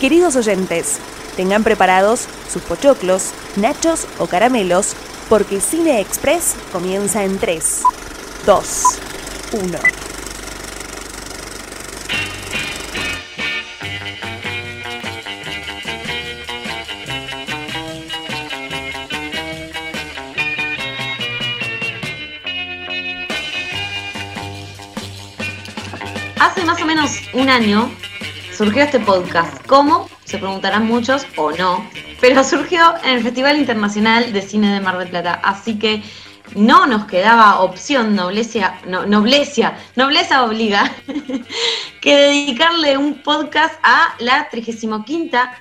Queridos oyentes, tengan preparados sus pochoclos, nachos o caramelos, porque Cine Express comienza en 3, 2, 1. Hace más o menos un año surgió este podcast. ¿Cómo? Se preguntarán muchos o no. Pero surgió en el Festival Internacional de Cine de Mar del Plata. Así que no nos quedaba opción, noblecia, no, noblecia, nobleza obliga, que dedicarle un podcast a la 35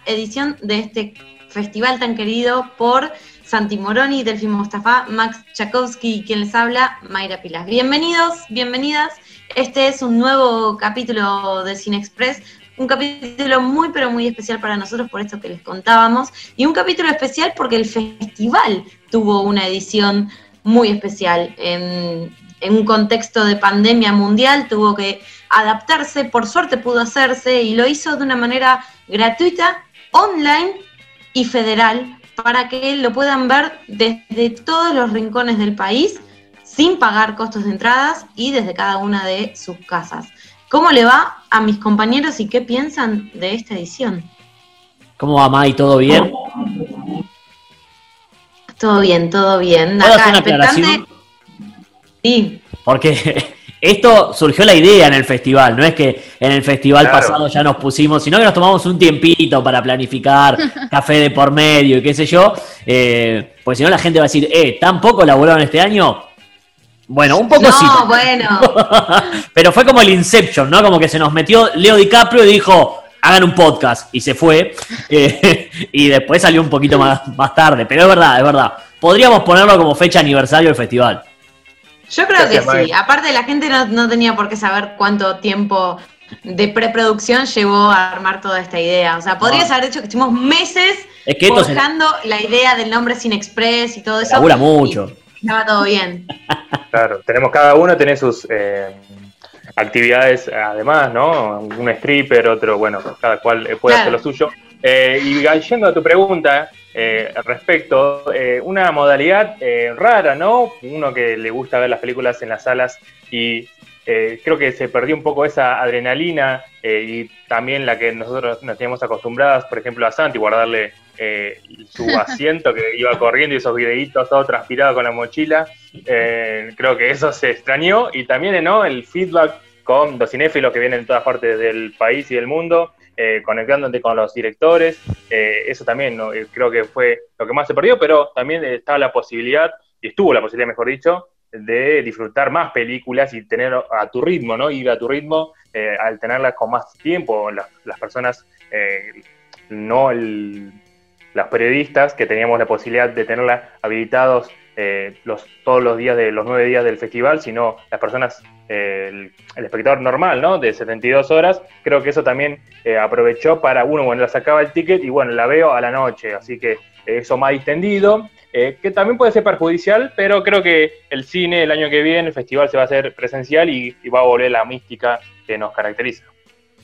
edición de este festival tan querido por Santi Moroni, Delfín Mostafa, Max Chakowski quien les habla, Mayra Pilas. Bienvenidos, bienvenidas. Este es un nuevo capítulo de Cine Express, un capítulo muy pero muy especial para nosotros por esto que les contábamos y un capítulo especial porque el festival tuvo una edición muy especial en, un contexto de pandemia mundial, tuvo que adaptarse, por suerte pudo hacerse y lo hizo de una manera gratuita, online y federal para que lo puedan ver desde todos los rincones del país sin pagar costos de entradas y desde cada una de sus casas. ¿Cómo le va a mis compañeros y qué piensan de esta edición? ¿Cómo va, Mai? ¿Todo bien? Todo bien, todo bien. ¿Puedo hacer una aclaración? Sí. Porque esto surgió la idea en el festival, no es que en el festival Claro. pasado ya nos pusimos, sino que nos tomamos un tiempito para planificar, café de por medio y qué sé yo, eh, porque si no la gente va a decir, eh, ¿tampoco laboraron este año? Bueno, un poco No, sí. bueno. Pero fue como el Inception, ¿no? Como que se nos metió Leo DiCaprio y dijo, hagan un podcast, y se fue. Eh, y después salió un poquito más, más tarde, pero es verdad, es verdad. Podríamos ponerlo como fecha aniversario del festival. Yo creo Gracias, que sí. Aparte, la gente no, no tenía por qué saber cuánto tiempo de preproducción llevó a armar toda esta idea. O sea, podrías No. haber dicho que estuvimos meses Es que buscando la idea del nombre Sin Express y todo eso. labura mucho. y estaba todo bien. Claro, tenemos cada uno tiene sus eh, actividades además, ¿no? Un stripper, otro, bueno, cada cual eh, puede Claro. hacer lo suyo. Eh, y yendo a tu pregunta eh, respecto, eh, una modalidad eh, rara, ¿no? Uno que le gusta ver las películas en las salas y eh, creo que se perdió un poco esa adrenalina eh, y también la que nosotros nos teníamos acostumbradas, por ejemplo, a Santi, guardarle eh, su asiento que iba corriendo y esos videitos todo transpirado con la mochila. Eh, creo que eso se extrañó y también el feedback con los cinéfilos que vienen de todas partes del país y del mundo, eh, conectándote con los directores. Eso también ¿no? Creo que fue lo que más se perdió, pero también estaba la posibilidad, y estuvo la posibilidad, mejor dicho, de disfrutar más películas y tener a tu ritmo, ¿no? Ir a tu ritmo, al tenerlas con más tiempo, las, las personas, no el- las periodistas, que teníamos la posibilidad de tenerlas habilitados eh, los, todos los días de los nueve días del festival, sino las personas, eh, el, espectador normal, ¿no? De 72 horas, creo que eso también eh, aprovechó para uno, bueno, la sacaba el ticket y bueno, la veo a la noche, así que eh, eso más distendido, que también puede ser perjudicial, pero creo que el cine el año que viene, el festival se va a hacer presencial y, y va a volver la mística que nos caracteriza.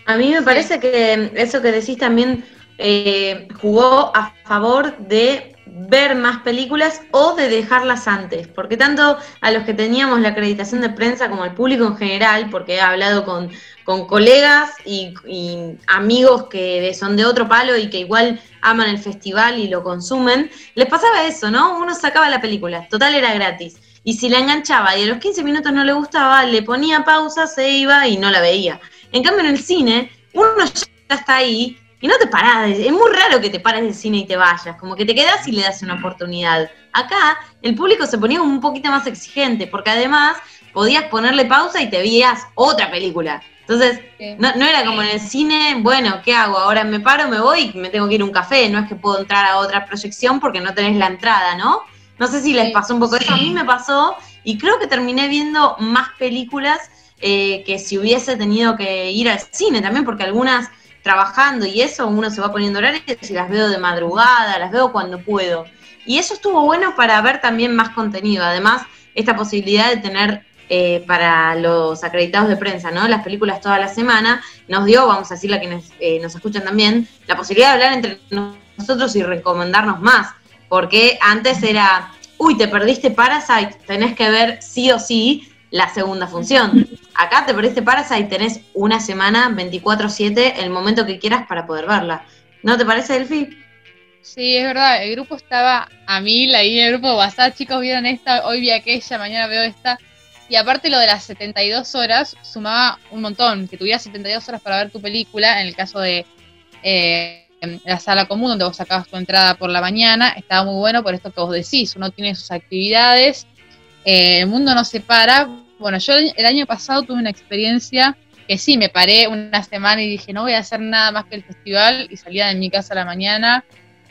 A mí me parece que eso que decís también eh, jugó a favor de ver más películas o de dejarlas antes, porque tanto a los que teníamos la acreditación de prensa como al público en general, porque he hablado con, con colegas y, y amigos que son de otro palo y que igual aman el festival y lo consumen, les pasaba eso, ¿no? Uno sacaba la película, total era gratis. Y si la enganchaba y a los 15 minutos no le gustaba, le ponía pausa, se iba y no la veía. En cambio, en el cine, uno ya está ahí y no te parás. Es muy raro que te pares del cine y te vayas. Como que te quedas y le das una oportunidad. Acá, el público se ponía un poquito más exigente, porque además podías ponerle pausa y te veías otra película. Entonces, no, no era como en el cine, bueno, ¿qué hago? Ahora me paro, me voy y me tengo que ir a un café. No es que puedo entrar a otra proyección porque no tenés la entrada, ¿no? No sé si les pasó un poco eso. A mí me pasó y creo que terminé viendo más películas eh, que si hubiese tenido que ir al cine también, porque algunas trabajando y eso, uno se va poniendo horarios y las veo de madrugada, las veo cuando puedo. Y eso estuvo bueno para ver también más contenido. Además, esta posibilidad de tener eh, para los acreditados de prensa, ¿no? Las películas toda la semana, nos dio, vamos a decirle a quienes eh, nos escuchan también, la posibilidad de hablar entre nosotros y recomendarnos más. Porque antes era, uy, te perdiste Parasite, tenés que ver sí o sí la segunda función. Acá te perdiste Parasite, tenés una semana, 24-7, el momento que quieras para poder verla. ¿No te parece, Delphi? Sí, es verdad, el grupo estaba a mil ahí, el grupo de WhatsApp, chicos vieron esta, hoy vi aquella, mañana veo esta. Y aparte lo de las 72 horas sumaba un montón, que tuvieras 72 horas para ver tu película, en el caso de eh, la sala común donde vos sacabas tu entrada por la mañana, estaba muy bueno por esto que vos decís, uno tiene sus actividades, eh, el mundo no se para. Bueno, yo el año pasado tuve una experiencia que sí, me paré una semana y dije, no voy a hacer nada más que el festival y salía de mi casa a la mañana,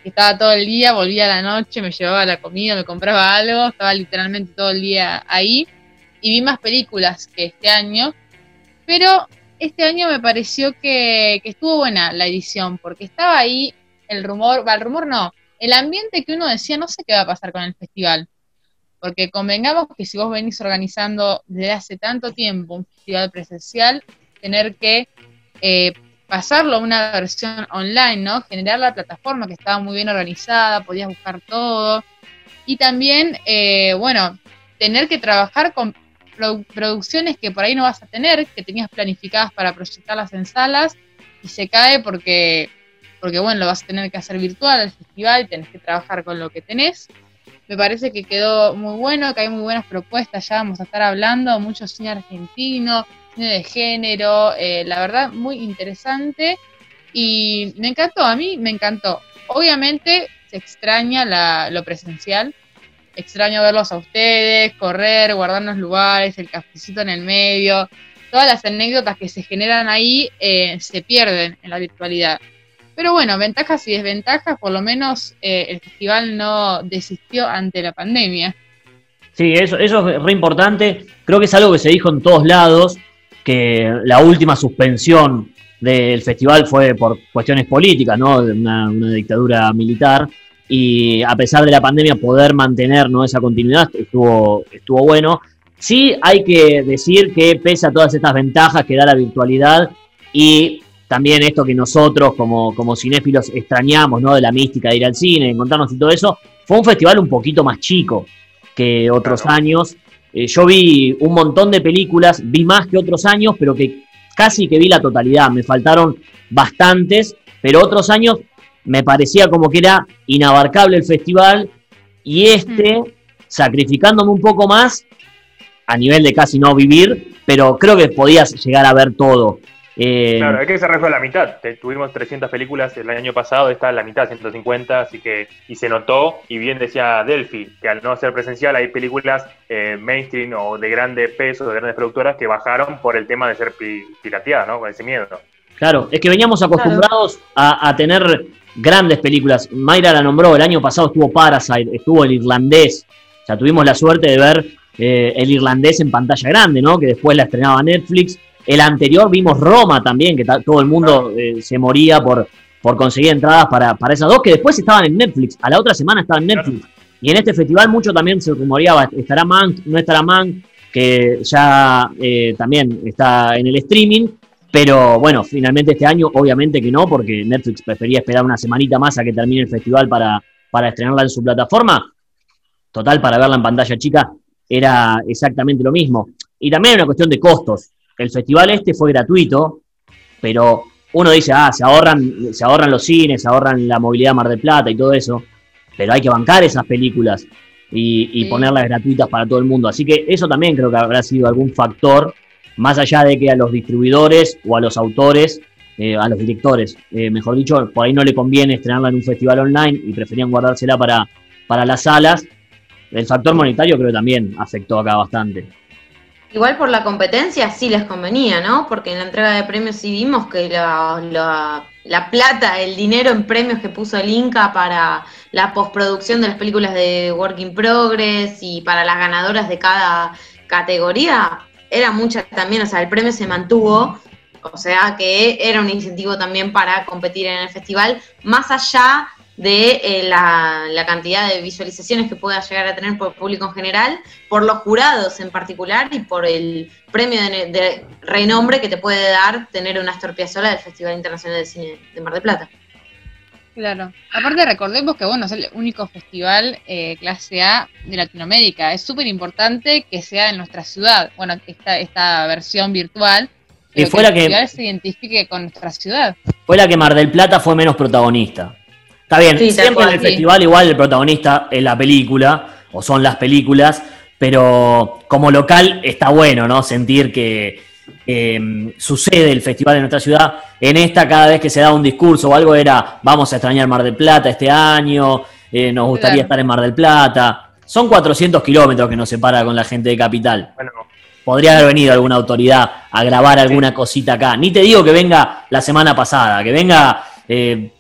estaba todo el día, volvía a la noche, me llevaba la comida, me compraba algo, estaba literalmente todo el día ahí y vi más películas que este año, pero este año me pareció que, estuvo buena la edición, porque estaba ahí el rumor, va, el rumor no, el ambiente que uno decía, no sé qué va a pasar con el festival, porque convengamos que si vos venís organizando desde hace tanto tiempo un festival presencial, tener que eh, pasarlo a una versión online, ¿no? Generar la plataforma que estaba muy bien organizada, podías buscar todo. Y también, eh, bueno, tener que trabajar con producciones que por ahí no vas a tener, que tenías planificadas para proyectarlas en salas y se cae porque, porque bueno, lo vas a tener que hacer virtual el festival, tenés que trabajar con lo que tenés. Me parece que quedó muy bueno, que hay muy buenas propuestas, ya vamos a estar hablando, mucho cine argentino, cine de género, eh, la verdad muy interesante y me encantó, a mí me encantó. Obviamente se extraña lo presencial, extraño verlos a ustedes, correr, guardarnos lugares, el cafecito en el medio, todas las anécdotas que se generan ahí eh, se pierden en la virtualidad. Pero bueno, ventajas y desventajas, por lo menos eh, el festival no desistió ante la pandemia. Sí, eso, eso es re importante. Creo que es algo que se dijo en todos lados, que la última suspensión del festival fue por cuestiones políticas, ¿no? De una dictadura militar y a pesar de la pandemia poder mantener ¿no? esa continuidad estuvo, estuvo bueno. Sí hay que decir que pese a todas estas ventajas que da la virtualidad y también esto que nosotros como, como cinéfilos extrañamos, ¿no? De la mística de ir al cine, encontrarnos y todo eso, fue un festival un poquito más chico que otros años. Eh, yo vi un montón de películas, vi más que otros años, pero que casi que vi la totalidad. Me faltaron bastantes, pero otros años me parecía como que era inabarcable el festival y este, sacrificándome un poco más, a nivel de casi no vivir, pero creo que podías llegar a ver todo. Eh, claro, es que se fue la mitad. Tuvimos 300 películas el año pasado, está la mitad, 150, así que, y se notó, y bien decía Delphi, que al no ser presencial hay películas eh, mainstream o de grande peso, de grandes productoras, que bajaron por el tema de ser pirateadas, ¿no? Con ese miedo. Claro, es que veníamos acostumbrados a, a, tener grandes películas. Mayra la nombró, el año pasado estuvo Parasite, estuvo El Irlandés. O sea, tuvimos la suerte de ver eh, El Irlandés en pantalla grande, ¿no? Que después la estrenaba Netflix. El anterior vimos Roma también, que todo el mundo eh, se moría por, por conseguir entradas para, para esas dos, que después estaban en Netflix. A la otra semana estaban en Netflix. Y en este festival mucho también se rumoreaba, estará Mank, no estará Mank, que ya eh, también está en el streaming. Pero bueno, finalmente este año obviamente que no, porque Netflix prefería esperar una semanita más a que termine el festival para, para estrenarla en su plataforma. Total, para verla en pantalla chica era exactamente lo mismo. Y también una cuestión de costos. El festival este fue gratuito, pero uno dice, ah, se ahorran, se ahorran los cines, se ahorran la movilidad Mar del Plata y todo eso, pero hay que bancar esas películas y, y ponerlas gratuitas para todo el mundo. Así que eso también creo que habrá sido algún factor más allá de que a los distribuidores o a los autores, eh, a los directores, eh, mejor dicho, por ahí no le conviene estrenarla en un festival online y preferían guardársela para, para las salas, el factor monetario creo que también afectó acá bastante. Igual por la competencia sí les convenía, ¿no? Porque en la entrega de premios sí vimos que la, la, la, plata, el dinero en premios que puso el Inca para la postproducción de las películas de Work in Progress y para las ganadoras de cada categoría era mucha también, o sea, el premio se mantuvo, o sea que era un incentivo también para competir en el festival, más allá de eh, la, la cantidad de visualizaciones que pueda llegar a tener por el público en general, por los jurados en particular y por el premio de, de renombre que te puede dar tener una Astor Piazzolla del Festival Internacional de Cine de Mar del Plata. Claro. Aparte recordemos que bueno, es el único festival eh, clase A de Latinoamérica. Es súper importante que sea en nuestra ciudad. Bueno, esta, esta versión virtual. Y fue la el que- se identifique con nuestra ciudad. Fue la que Mar del Plata fue menos protagonista. Está bien, Sí, siempre en el sí. festival igual el protagonista es la película, o son las películas, pero como local está bueno, ¿no? Sentir que eh, sucede el festival en nuestra ciudad. En esta, cada vez que se da un discurso o algo, era vamos a extrañar Mar del Plata este año, eh, nos gustaría Claro. estar en Mar del Plata. Son 400 kilómetros que nos separa con la gente de Capital. Bueno, Podría haber venido alguna autoridad a grabar alguna cosita acá. Ni te digo que venga la semana pasada, que venga eh,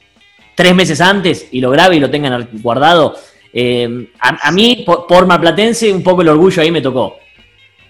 tres meses antes y lo grabe y lo tengan ar- guardado. Eh, a, a mí, por, por marplatense, un poco el orgullo ahí me tocó.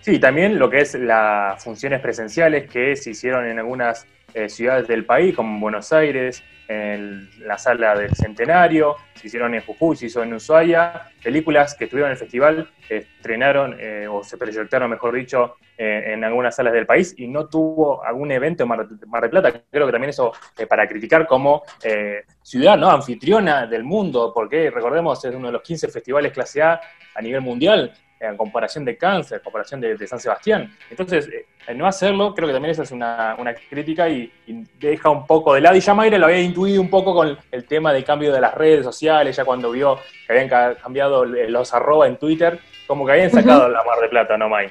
Sí, también lo que es las funciones presenciales que se hicieron en algunas eh, ciudades del país, como en Buenos Aires, en la sala del Centenario, se hicieron en Jujuy, se hizo en Ushuaia, películas que estuvieron en el festival, estrenaron eh, o se proyectaron, mejor dicho, eh, en algunas salas del país y no tuvo algún evento en Mar, Mar del Plata. Creo que también eso eh, para criticar como eh, ciudad ¿no? anfitriona del mundo, porque recordemos es uno de los 15 festivales clase A a nivel mundial, en comparación de Cáncer, en comparación de, de San Sebastián. Entonces, eh, no hacerlo, creo que también esa es una, una crítica y, y deja un poco de lado. Y ya Mayra lo había intuido un poco con el tema del cambio de las redes sociales, ya cuando vio que habían ca- cambiado los arroba en Twitter, como que habían sacado la Mar de Plata, ¿no, May?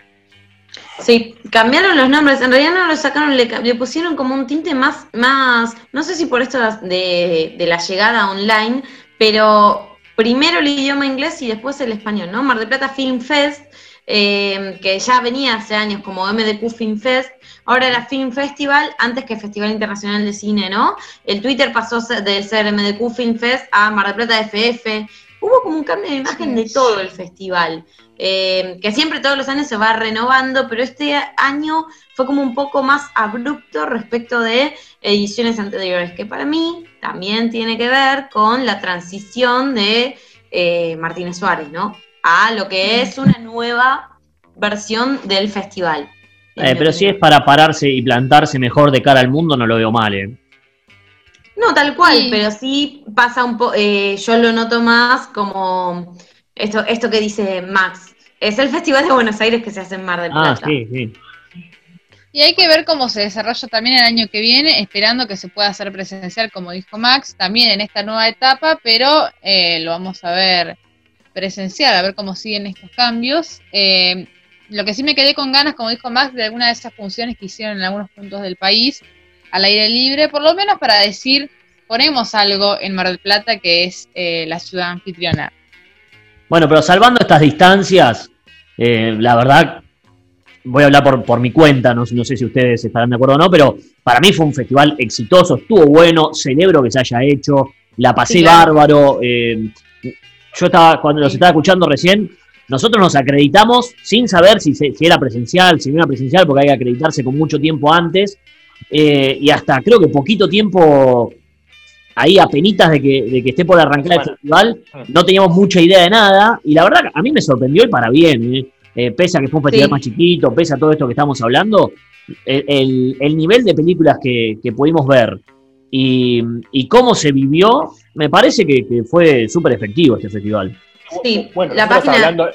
Sí, cambiaron los nombres, en realidad no lo sacaron, le, pusieron como un tinte más, más, no sé si por esto de, de la llegada online, pero primero el idioma inglés y después el español, ¿no? Mar del Plata Film Fest, eh, que ya venía hace años como MDQ Film Fest, ahora era Film Festival antes que Festival Internacional de Cine, ¿no? El Twitter pasó de ser MDQ Film Fest a Mar del Plata FF, hubo como un cambio de imagen de todo el festival eh, que siempre todos los años se va renovando, pero este año fue como un poco más abrupto respecto de ediciones anteriores, que para mí también tiene que ver con la transición de eh, Martínez Suárez, ¿no? A lo que es una nueva versión del festival. Eh, pero si es para pararse y plantarse mejor de cara al mundo, no lo veo mal. ¿eh? No, tal cual, Sí. pero sí pasa un poco, yo lo noto más como esto, esto que dice Max. Es el Festival de Buenos Aires que se hace en Mar del Ah, Plata. sí, sí. Y hay que ver cómo se desarrolla también el año que viene, esperando que se pueda hacer presencial, como dijo Max, también en esta nueva etapa, pero eh, lo vamos a ver presencial, a ver cómo siguen estos cambios. Eh, lo que sí me quedé con ganas, como dijo Max, de alguna de esas funciones que hicieron en algunos puntos del país, al aire libre, por lo menos para decir, ponemos algo en Mar del Plata que es eh, la ciudad anfitriona. Bueno, pero salvando estas distancias, eh, la verdad, voy a hablar por, por mi cuenta, no, no sé si ustedes estarán de acuerdo o no, pero para mí fue un festival exitoso, estuvo bueno, celebro que se haya hecho, la pasé Sí, claro. bárbaro. eh, yo estaba, cuando los estaba escuchando recién, nosotros nos acreditamos sin saber si, se- si era presencial, si no era presencial, porque hay que acreditarse con mucho tiempo antes, eh, y hasta creo que poquito tiempo ahí a penitas de que, de que esté por arrancar el Bueno. festival, no teníamos mucha idea de nada, y la verdad a mí me sorprendió y para bien, ¿eh? Eh, pese a que fue un festival Sí. más chiquito, pese a todo esto que estamos hablando, el, el- el nivel de películas que, que pudimos ver y, y cómo se vivió, me parece que, que fue súper efectivo este festival. Sí, bueno, la página- hablando,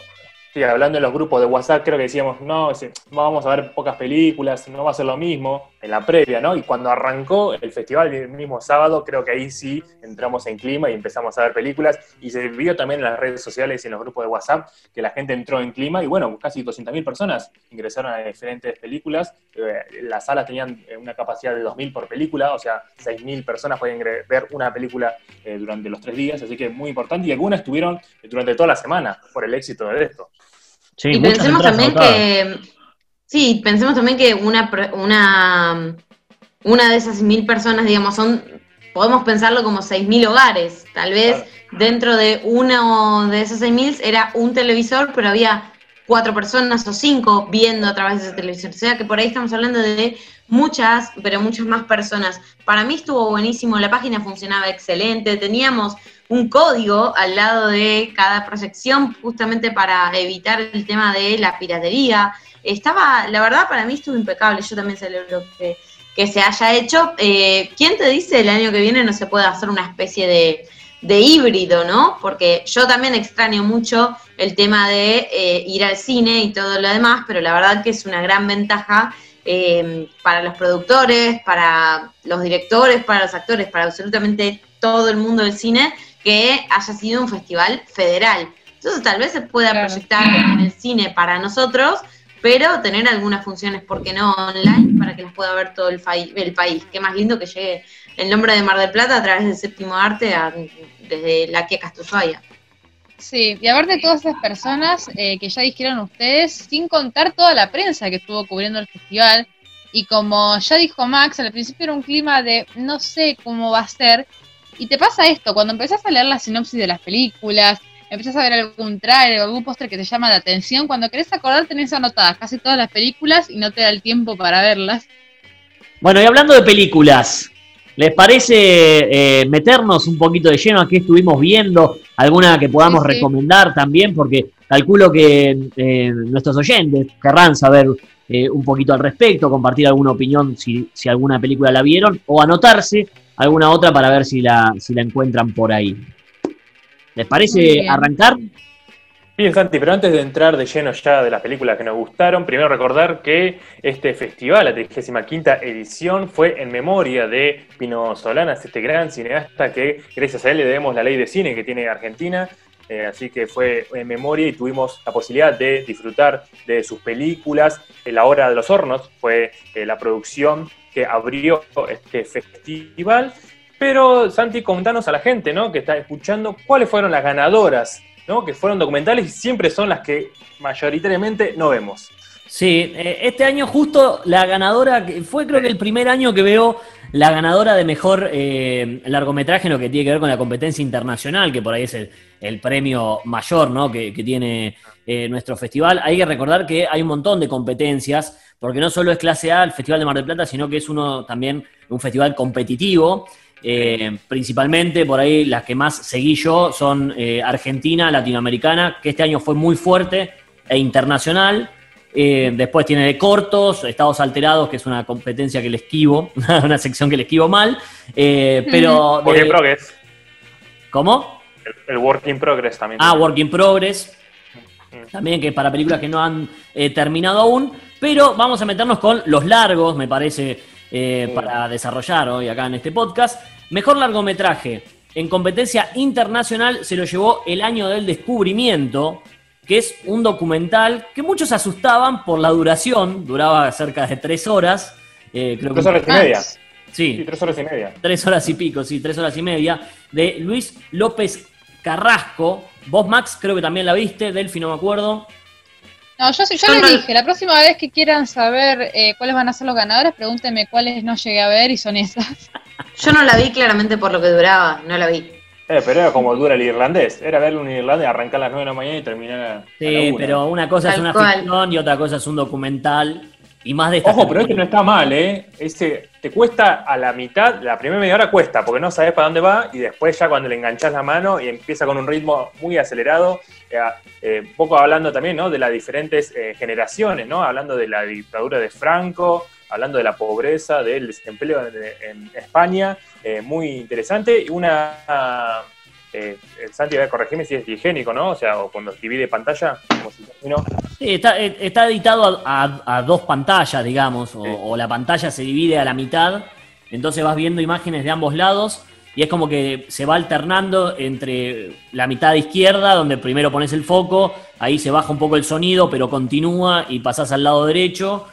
sí, hablando en los grupos de WhatsApp, creo que decíamos, no, vamos a ver pocas películas, no va a ser lo mismo en la previa, ¿no? Y cuando arrancó el festival el mismo sábado, creo que ahí sí entramos en clima y empezamos a ver películas. Y se vio también en las redes sociales y en los grupos de WhatsApp que la gente entró en clima y bueno, casi 200.000 personas ingresaron a diferentes películas. Eh, las salas tenían eh, una capacidad de 2.000 por película, o sea, 6.000 personas podían ver una película eh, durante los tres días, así que muy importante. Y algunas estuvieron durante toda la semana por el éxito de esto. Sí, Y pensemos también que, sí, pensemos también que una, una, una de esas mil personas, digamos, son, podemos pensarlo como seis mil hogares. Tal vez Claro. dentro de uno de esos seis mil era un televisor, pero había cuatro personas o cinco viendo a través de ese televisor. O sea que por ahí estamos hablando de muchas, pero muchas más personas. Para mí estuvo buenísimo, la página funcionaba excelente, teníamos un código al lado de cada proyección, justamente para evitar el tema de la piratería. Estaba, la verdad, para mí estuvo impecable. Yo también celebro que, que se haya hecho. Eh, ¿Quién te dice el año que viene no se puede hacer una especie de, de híbrido, ¿no? Porque yo también extraño mucho el tema de eh, ir al cine y todo lo demás, pero la verdad que es una gran ventaja eh, para los productores, para los directores, para los actores, para absolutamente todo el mundo del cine, que haya sido un festival federal. Entonces tal vez se pueda proyectar en el cine para nosotros, pero tener algunas funciones, ¿por qué no online? Para que las pueda ver todo el, el país. Qué más lindo que llegue el nombre de Mar del Plata a través del séptimo arte desde la que. Sí, y aparte de todas esas personas eh, que ya dijeron ustedes, sin contar toda la prensa que estuvo cubriendo el festival, y como ya dijo Max, al principio era un clima de no sé cómo va a ser, y te pasa esto, cuando empezás a leer la sinopsis de las películas, empezás a ver algún trailer o algún póster que te llama la atención, cuando querés acordar tenés anotadas casi todas las películas y no te da el tiempo para verlas. Bueno, y hablando de películas, ¿Les parece eh, meternos un poquito de lleno a qué estuvimos viendo? ¿Alguna que podamos recomendar también? Porque calculo que eh, nuestros oyentes querrán saber eh, un poquito al respecto, compartir alguna opinión si, si, alguna película la vieron o anotarse alguna otra para ver si la, si la encuentran por ahí. ¿Les parece arrancar? Bien, Santi, pero antes de entrar de lleno ya de las películas que nos gustaron, primero recordar que este festival, la 35 edición, fue en memoria de Pino Solanas, este gran cineasta que gracias a él le debemos la ley de cine que tiene Argentina. Eh, así que fue en memoria y tuvimos la posibilidad de disfrutar de sus películas. La Hora de los Hornos fue eh, la producción que abrió este festival. Pero, Santi, contanos a la gente ¿no? que está escuchando cuáles fueron las ganadoras que fueron documentales y siempre son las que mayoritariamente no vemos. Sí, eh, este año justo la ganadora, fue creo que el primer año que veo la ganadora de mejor eh, largometraje en lo que tiene que ver con la competencia internacional, que por ahí es el, premio mayor ¿no? que, tiene eh, nuestro festival. Hay que recordar que hay un montón de competencias, porque no solo es clase A el Festival de Mar del Plata, sino que es uno también un festival competitivo. Eh, principalmente por ahí las que más seguí yo son eh, Argentina, Latinoamericana, que este año fue muy fuerte e internacional. Eh, después tiene de cortos, Estados Alterados, que es una competencia que le esquivo, una sección que le esquivo mal. pero. Work in Progress. ¿Cómo? El, Work in Progress también. Ah, Work in Progress. También que para películas que no han terminado aún. Pero vamos a meternos con los largos, me parece, para desarrollar hoy acá en este podcast. Mejor largometraje en competencia internacional se lo llevó El Año del Descubrimiento, que es un documental que muchos asustaban por la duración, duraba cerca de tres horas. Eh, creo tres horas y media. Sí. tres horas y media. Tres horas y pico, sí, tres horas y media, de Luis López Carrasco. Vos, Max, creo que también la viste, Delphi, no me acuerdo. No, yo, yo les dije, la próxima vez que quieran saber eh, cuáles van a ser los ganadores, pregúntenme cuáles no llegué a ver y son esas. Yo no la vi claramente por lo que duraba, no la vi. Eh, pero era como dura el irlandés. Era verlo un irlandés, arrancar a las 9 de la mañana y terminar a. Sí, pero una cosa es una ficción y otra cosa es un documental. Y más de esta Ojo, pero este no está mal, ¿eh? Ese te cuesta a la mitad, la primera media hora cuesta, porque no sabes para dónde va, y después ya cuando le enganchas la mano y empieza con un ritmo muy acelerado, eh, eh, un poco hablando también, ¿no? De las diferentes eh, generaciones, ¿no? Hablando de la dictadura de Franco, hablando de la pobreza, del desempleo en, España, eh, muy interesante. Y una. Santi a corregirme si es higiénico, ¿no? O sea, o cuando divide pantalla, como si Sí, está, está editado a, dos pantallas, digamos, o, la pantalla se divide a la mitad, entonces vas viendo imágenes de ambos lados y es como que se va alternando entre la mitad izquierda, donde primero pones el foco, ahí se baja un poco el sonido, pero continúa y pasas al lado derecho,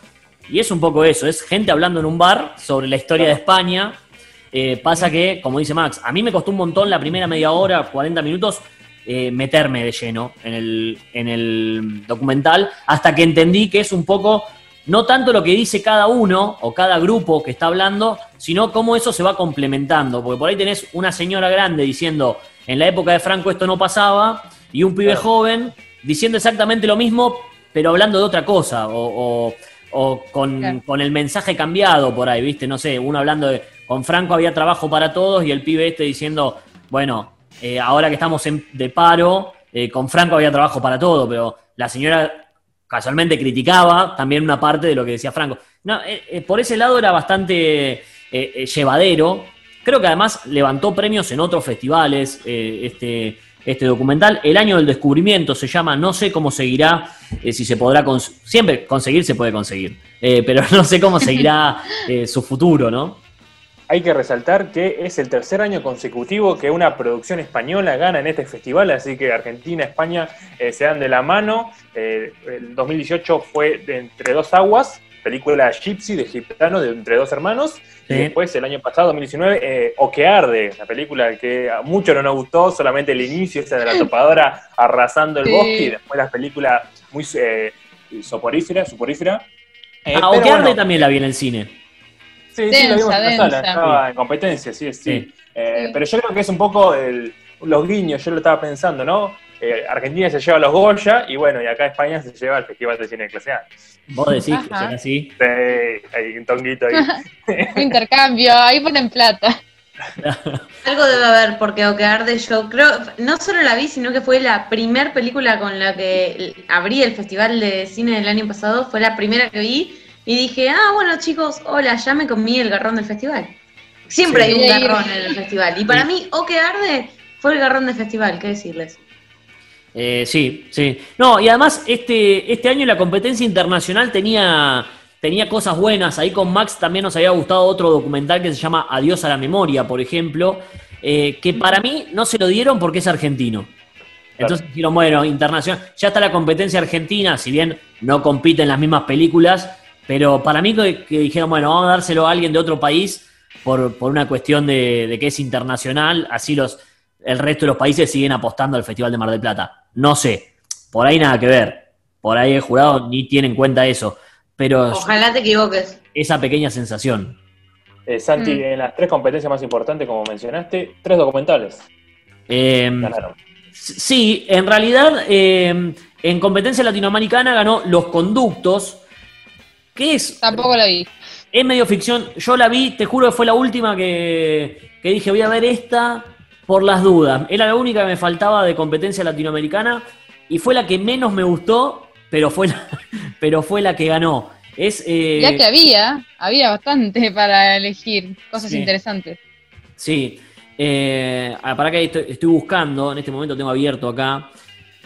y es un poco eso, es gente hablando en un bar sobre la historia de España. Eh, pasa que, como dice Max, a mí me costó un montón la primera media hora, 40 minutos, eh, meterme de lleno en el, en el documental, hasta que entendí que es un poco, no tanto lo que dice cada uno o cada grupo que está hablando, sino cómo eso se va complementando. Porque por ahí tenés una señora grande diciendo, en la época de Franco esto no pasaba, y un pibe joven diciendo exactamente lo mismo, pero hablando de otra cosa, o o con, con, el mensaje cambiado por ahí, ¿viste? No sé, uno hablando de, con Franco había trabajo para todos y el pibe este diciendo, bueno, eh, ahora que estamos en- de paro, eh, con Franco había trabajo para todo, pero la señora casualmente criticaba también una parte de lo que decía Franco. No, eh, eh, por ese lado era bastante eh, llevadero. Creo que además levantó premios en otros festivales este, este documental. El año del descubrimiento se llama, no sé cómo seguirá, si se podrá, cons- siempre conseguir se puede conseguir, pero no sé cómo seguirá su futuro, ¿no? Hay que resaltar que es el tercer año consecutivo que una producción española gana en este festival, así que Argentina, España eh, se dan de la mano. Eh, el 2018 fue de Entre dos aguas, película Gypsy de gitano de Entre dos hermanos. Sí. Y después, el año pasado, 2019, eh, O que arde, la película que a muchos no nos gustó, solamente el inicio, esa de la topadora arrasando el Sí. bosque, y después la película muy eh, soporífera, soporífera. Eh, Ah, pero o que arde bueno, también la vi en el cine. Sí, sí, lo vimos en la Densa, sala, estaba en competencia, sí, sí. Sí. Eh, Sí. Pero yo creo que es un poco el- los guiños, yo lo estaba pensando, ¿no? Eh, Argentina se lleva los Goya y bueno, y acá España se lleva el Festival de Cine de Clase A. Vos decís que será así. Sí, hay un tonguito ahí. Un intercambio, ahí ponen plata. Algo debe haber, porque O que arde yo creo, no solo la vi, sino que fue la primer película con la que abrí el Festival de Cine del año pasado, fue la primera que vi, y dije, ah, bueno chicos, hola, ya me comí el garrón del festival. Siempre Sí. hay un ir. garrón en el festival, y para Sí. mí O que arde fue el garrón del festival, qué decirles. Eh, sí, sí. No, y además este, este año la competencia internacional tenía, tenía cosas buenas. Ahí con Max también nos había gustado otro documental que se llama Adiós a la memoria, por ejemplo, eh, que para mí no se lo dieron porque es argentino. Entonces dijeron, bueno, internacional, ya está la competencia argentina, si bien no compiten las mismas películas, pero para mí que, que dijeron, bueno, vamos a dárselo a alguien de otro país por, por una cuestión de, de que es internacional, así los, el resto de los países siguen apostando al Festival de Mar del Plata. No sé, por ahí nada que ver, por ahí el jurado ni tiene en cuenta eso, pero Ojalá te equivoques. esa pequeña sensación. Eh, Santi, Mm. en las tres competencias más importantes, como mencionaste, tres documentales Eh, ganaron. Sí, en realidad eh, en competencia latinoamericana ganó Los Conductos, que es, Tampoco la vi. es medio ficción. Yo la vi, te juro que fue la última que, que dije voy a ver esta por las dudas. Era la única que me faltaba de competencia latinoamericana y fue la que menos me gustó, pero fue la, pero fue la que ganó. Es, eh, Ya que había, había bastante para elegir cosas Sí. interesantes. Sí. Eh, ah, para que estoy, estoy buscando, en este momento tengo abierto acá,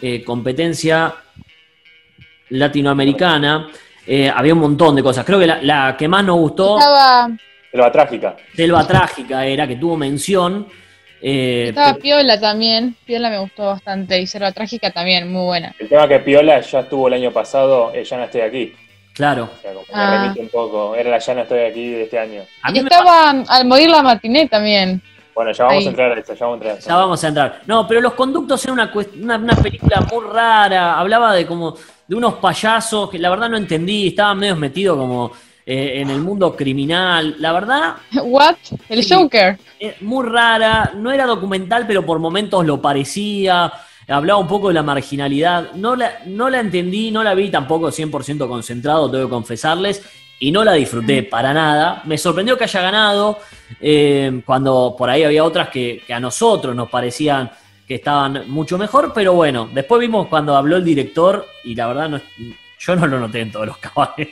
eh, competencia latinoamericana. Eh, había un montón de cosas. Creo que la, la que más nos gustó, Estaba, Selva Trágica. Selva Trágica, era que tuvo mención. Eh, estaba Piola también. Piola me gustó bastante. Y Selva Trágica también, muy buena. El tema que Piola ya estuvo el año pasado, eh, Ya no estoy aquí. claro. O sea, como Ah. remite un poco. Era la Ya no estoy aquí de este año. A Y me estaba Al morir la matiné también. Bueno, ya vamos Ahí. a entrar a eso, ya vamos a entrar a eso. Ya vamos a entrar. No, pero Los Conductos era una, una, una película muy rara. Hablaba de como de unos payasos que la verdad no entendí. Estaban medio metidos como eh, en el mundo criminal. La verdad, What? El. Joker. eh, muy rara. No era documental, pero por momentos lo parecía. Hablaba un poco de la marginalidad. No la, no la entendí, no la vi tampoco 100% concentrado, tengo que confesarles. Y no la disfruté para nada. Me sorprendió que haya ganado. eh, cuando por ahí había otras que, que a nosotros nos parecían que estaban mucho mejor. Pero bueno, después vimos cuando habló el director. Y la verdad, no, yo no lo noté en todos los caballos.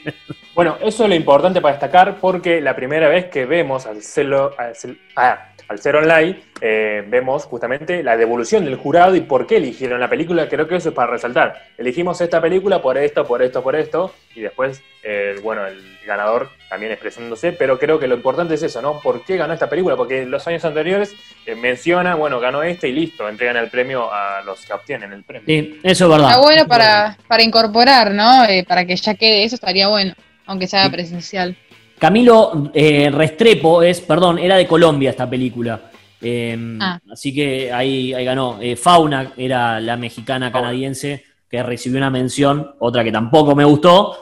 Bueno, eso es lo importante para destacar porque la primera vez que vemos al celo, al, cel- ah, al ser online, eh, vemos justamente la devolución del jurado y por qué eligieron la película. Creo que eso es para resaltar. Elegimos esta película por esto, por esto, por esto, y después, eh, bueno, el ganador también expresándose, pero creo que lo importante es eso, ¿no? ¿Por qué ganó esta película? Porque los años anteriores eh, menciona, bueno, ganó este y listo, entregan el premio a los que obtienen el premio. Sí, eso es verdad. Está bueno para, para incorporar, ¿no? Eh, para que ya quede eso estaría bueno. Aunque sea presencial. Camilo eh, Restrepo es, perdón, era de Colombia esta película. Eh, Ah. Así que ahí, ahí ganó. Eh, Fauna era la mexicana canadiense que recibió una mención, otra que tampoco me gustó.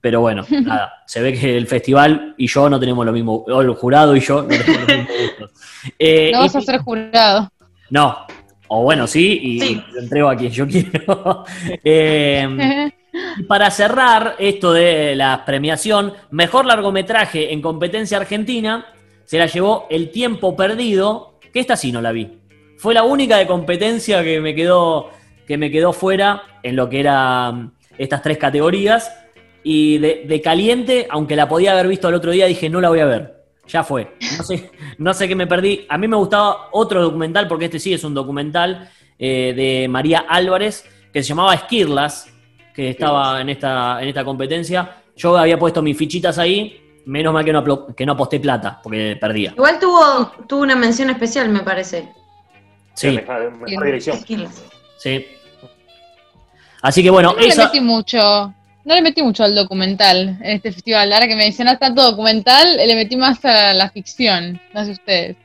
Pero bueno, nada, se ve que el festival y yo no tenemos lo mismo, o el jurado y yo no tenemos los mismos gustos. Eh, No y- vas a ser jurado. no, o bueno, sí, y Sí. lo entrego a quien yo quiero. Eh, y para cerrar esto de la premiación, mejor largometraje en competencia argentina, se la llevó El tiempo perdido, que esta sí no la vi. fue la única de competencia que me quedó, que me quedó fuera en lo que eran estas tres categorías. Y de, de caliente, aunque la podía haber visto el otro día, dije, no la voy a ver. Ya fue. No sé, no sé qué me perdí. A mí me gustaba otro documental, porque este sí es un documental eh, de María Álvarez, que se llamaba Esquirlas, que estaba en esta, en esta competencia. Yo había puesto mis fichitas ahí, menos mal que no, aplo- que no aposté plata, porque perdía. Igual tuvo, tuvo una mención especial, me parece. Sí, Mejor, mejor dirección. Sí. Así que bueno, no le metí mucho, no le metí mucho al documental en este festival. Ahora que me mencionas tanto documental, le metí más a la ficción. No sé ustedes.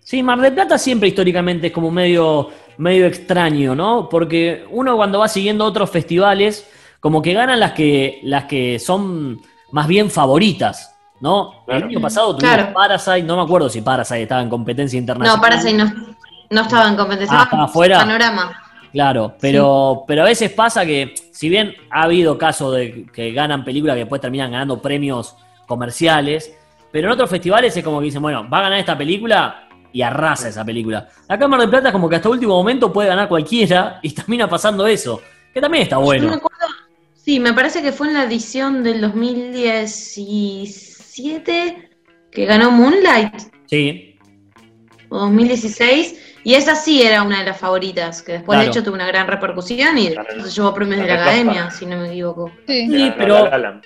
Sí, Mar del Plata siempre históricamente es como medio, medio extraño, ¿no? Porque uno cuando va siguiendo otros festivales, como que ganan las que, las que son más bien favoritas, ¿no? El año pasado tuvimos Claro. Parasite, no me acuerdo si Parasite estaba en competencia internacional. No, Parasite no, no estaba en competencia. Ah, estaba afuera. Panorama. Claro, pero, pero a veces pasa que, si bien ha habido casos de que ganan películas que después terminan ganando premios comerciales, pero en otros festivales es como que dicen, bueno, va a ganar esta película y arrasa esa película. Acá en Mar del Plata es como que hasta último momento puede ganar cualquiera y termina pasando eso, que también está No me bueno. acuerdo. Sí, me parece que fue en la edición del 2017 que ganó Moonlight Sí, o 2016 y esa sí era una de las favoritas que después Claro. de hecho tuvo una gran repercusión y se llevó premios de la academia, si no me equivoco. Sí. Sí, La- pero- La La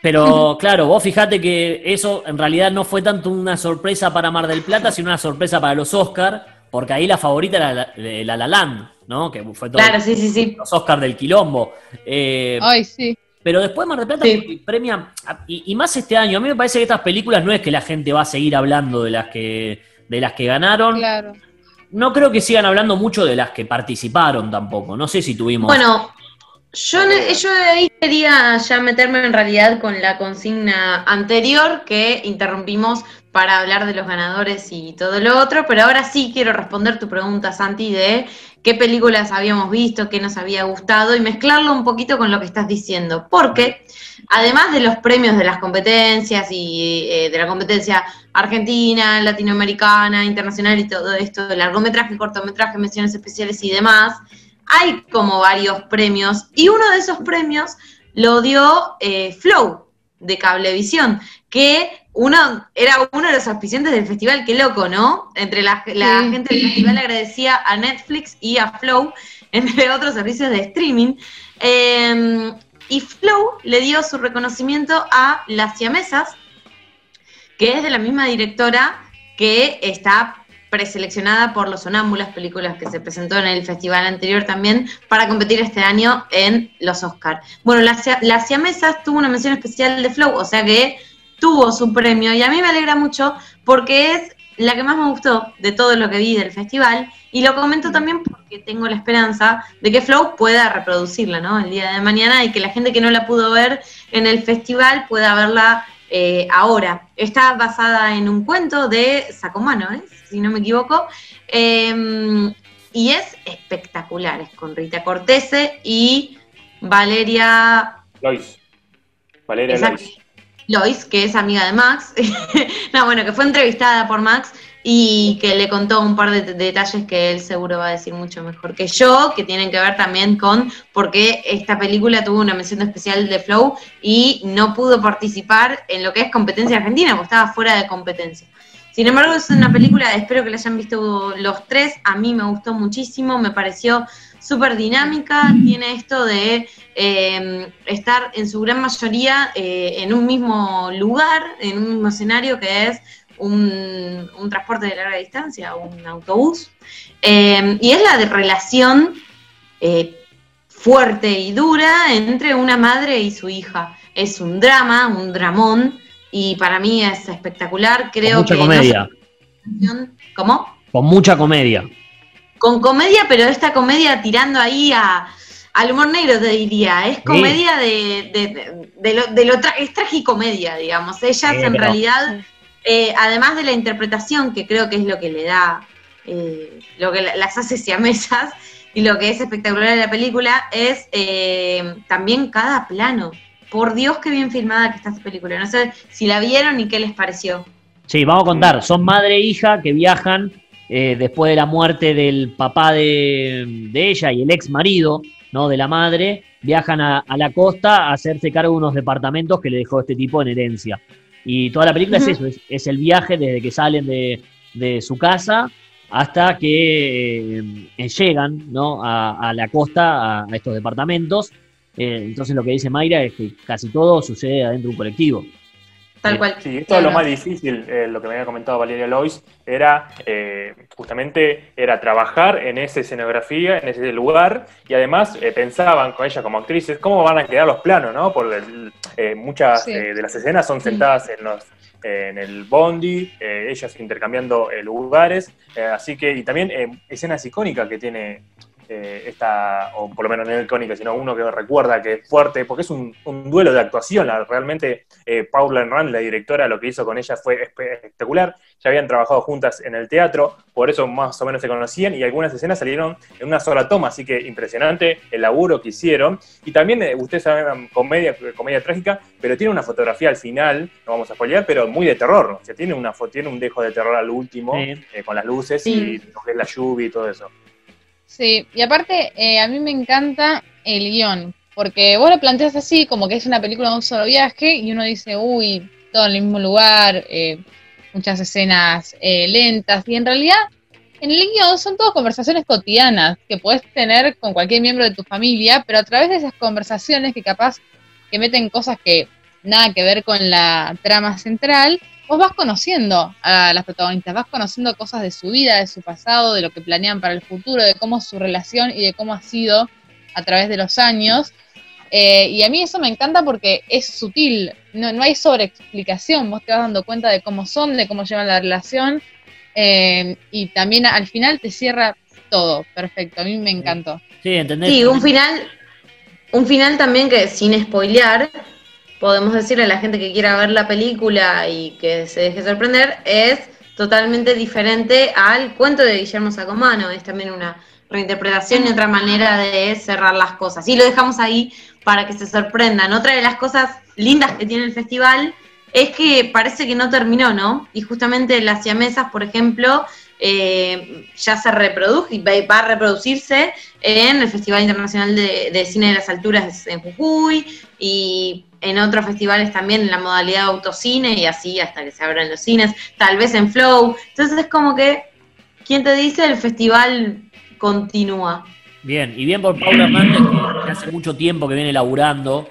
pero claro, vos fijate que eso en realidad no fue tanto una sorpresa para Mar del Plata, sino una sorpresa para los Oscar, porque ahí la favorita era la, la, La Land, ¿no? Que fue todo Claro, sí, sí, sí. los Oscar del quilombo. Eh, Ay, sí. Pero después Mar del Plata Sí. premia, y, y más este año, a mí me parece que estas películas no es que la gente va a seguir hablando de las que, de las que ganaron. Claro. No creo que sigan hablando mucho de las que participaron tampoco. No sé si tuvimos. Bueno, yo, yo ahí quería ya meterme en realidad con la consigna anterior que interrumpimos para hablar de los ganadores y todo lo otro, pero ahora sí quiero responder tu pregunta, Santi, de qué películas habíamos visto, qué nos había gustado y mezclarlo un poquito con lo que estás diciendo, porque además de los premios de las competencias y eh, de la competencia argentina, latinoamericana, internacional y todo esto, de largometraje, cortometraje, menciones especiales y demás, hay como varios premios y uno de esos premios lo dio eh, Flow de Cablevisión, que uno era uno de los auspiciantes del festival, qué loco, ¿no? Entre la, la Sí. gente del festival agradecía a Netflix y a Flow, entre otros servicios de streaming. Eh, y Flow le dio su reconocimiento a Las Siamesas, que es de la misma directora que está preseleccionada por Los Sonámbulas, películas que se presentó en el festival anterior también, para competir este año en los Oscars. Bueno, Las Las Siamesas tuvo una mención especial de Flow, o sea que tuvo su premio, y a mí me alegra mucho porque es la que más me gustó de todo lo que vi del festival, y lo comento también porque tengo la esperanza de que Flow pueda reproducirla, ¿no? El día de mañana y que la gente que no la pudo ver en el festival pueda verla eh, ahora. Está basada en un cuento de Sacomano, ¿eh? si no me equivoco, eh, y es espectacular, es con Rita Cortese y Valeria Lois. Valeria. Lois. Lois, que es amiga de Max, no, bueno, que fue entrevistada por Max y que le contó un par de de detalles que él seguro va a decir mucho mejor que yo, que tienen que ver también con por qué esta película tuvo una mención especial de Flow y no pudo participar en lo que es competencia argentina, porque estaba fuera de competencia. Sin embargo, es una película, espero que la hayan visto los tres, a mí me gustó muchísimo, me pareció súper dinámica, tiene esto de eh, estar en su gran mayoría eh, en un mismo lugar, en un mismo escenario que es un, un transporte de larga distancia, un autobús, Eh, y es la de relación eh, fuerte y dura entre una madre y su hija. Es un drama, un dramón, y para mí es espectacular, creo con mucha que... comedia. ¿Cómo? Con mucha comedia. Con comedia, pero esta comedia tirando ahí a, al humor negro, te diría. Es comedia de, de, de- de lo, de lo tra- es tragicomedia, digamos. Ellas Sí, en pero- realidad, eh, además de la interpretación, que creo que es lo que le da, eh, lo que la- las hace siamesas, y lo que es espectacular de la película, es eh, también cada plano. Por Dios, qué bien filmada que está esta película. No sé si la vieron y qué les pareció. Sí, vamos a contar. Son madre e hija que viajan eh, después de la muerte del papá de, de ella y el ex marido, ¿no? De la madre, viajan a, a la costa a hacerse cargo de unos departamentos que le dejó este tipo en herencia. Y toda la película es eso, es, es el viaje desde que salen de, de su casa hasta que eh, llegan ¿no? a, a la costa, a, a estos departamentos. Eh, entonces lo que dice Mayra es que casi todo sucede adentro de un colectivo. Tal cual. Sí, esto es lo más difícil, eh, lo que me había comentado Valeria Lois, era eh, justamente era trabajar en esa escenografía, en ese lugar, y además eh, pensaban con ella como actrices cómo van a quedar los planos, ¿no? Porque el- muchas Sí. de las escenas son sentadas en los en el bondi, ellas intercambiando lugares, así que, y también escenas icónicas que tiene eh, esta, o por lo menos no icónica, sino uno que recuerda que es fuerte, porque es un, un duelo de actuación, la- realmente eh, Paula Enran, la directora, lo que hizo con ella fue espe- espectacular. Ya habían trabajado juntas en el teatro, por eso más o menos se conocían y algunas escenas salieron en una sola toma, así que impresionante el laburo que hicieron. Y también, eh, ustedes saben, comedia, comedia trágica, pero tiene una fotografía al final, no vamos a spoilear, pero muy de terror. O sea, tiene, una, tiene un dejo de terror al último, Sí. eh, con las luces Sí. y lo que es la lluvia y todo eso. Sí, y aparte, eh, a mí me encanta el guion, porque vos lo planteas así, como que es una película de un solo viaje, y uno dice, uy, todo en el mismo lugar, eh, muchas escenas eh, lentas, y en realidad, en el guion son todas conversaciones cotidianas que puedes tener con cualquier miembro de tu familia, pero a través de esas conversaciones que capaz que meten cosas que nada que ver con la trama central, vos vas conociendo a las protagonistas, vas conociendo cosas de su vida, de su pasado, de lo que planean para el futuro, de cómo es su relación y de cómo ha sido a través de los años. Eh, y a mí eso me encanta porque es sutil, no, no hay sobreexplicación, vos te vas dando cuenta de cómo son, de cómo llevan la relación, eh, y también al final te cierra todo, perfecto, a mí me encantó. Sí, ¿entendés? Sí, un final, un final también que sin spoilear, podemos decirle a la gente que quiera ver la película y que se deje sorprender, es totalmente diferente al cuento de Guillermo Sacomano, es también una reinterpretación y otra manera de cerrar las cosas. Y lo dejamos ahí para que se sorprendan. Otra de las cosas lindas que tiene el festival es que parece que no terminó, ¿no? Y justamente las siamesas, por ejemplo, eh, ya se reprodujo y va a reproducirse en el Festival Internacional de, Cine de las Alturas en Jujuy y en otros festivales también en la modalidad autocine y así hasta que se abran los cines, tal vez en Flow. Entonces es como que, ¿quién te dice? El festival continúa. Bien, y bien por Paula Hernández, que hace mucho tiempo que viene laburando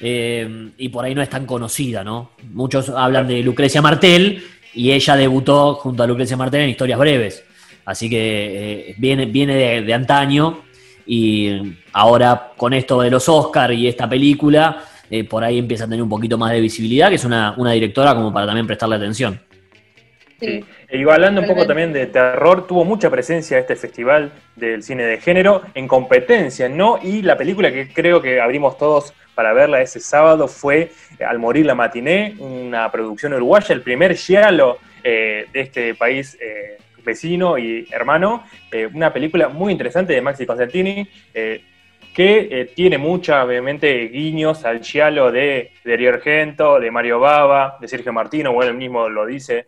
eh, y por ahí no es tan conocida, ¿no? Muchos hablan de Lucrecia Martel y ella debutó junto a Lucrecia Martel en Historias Breves. Así que eh, viene, viene de, de antaño y ahora con esto de los Oscars y esta película, eh, por ahí empieza a tener un poquito más de visibilidad, que es una, una directora como para también prestarle atención. Sí. Y hablando un poco también de terror, tuvo mucha presencia este festival del cine de género en competencia, ¿no? Y la película que creo que abrimos todos para verla ese sábado fue eh, Al morir la matiné, una producción uruguaya, el primer giallo eh, de este país eh, vecino y hermano, una película muy interesante de Maxi Constantini, que tiene mucha, obviamente, guiños al giallo de, de Argento, de Mario Baba, de Sergio Martino, bueno, él mismo lo dice,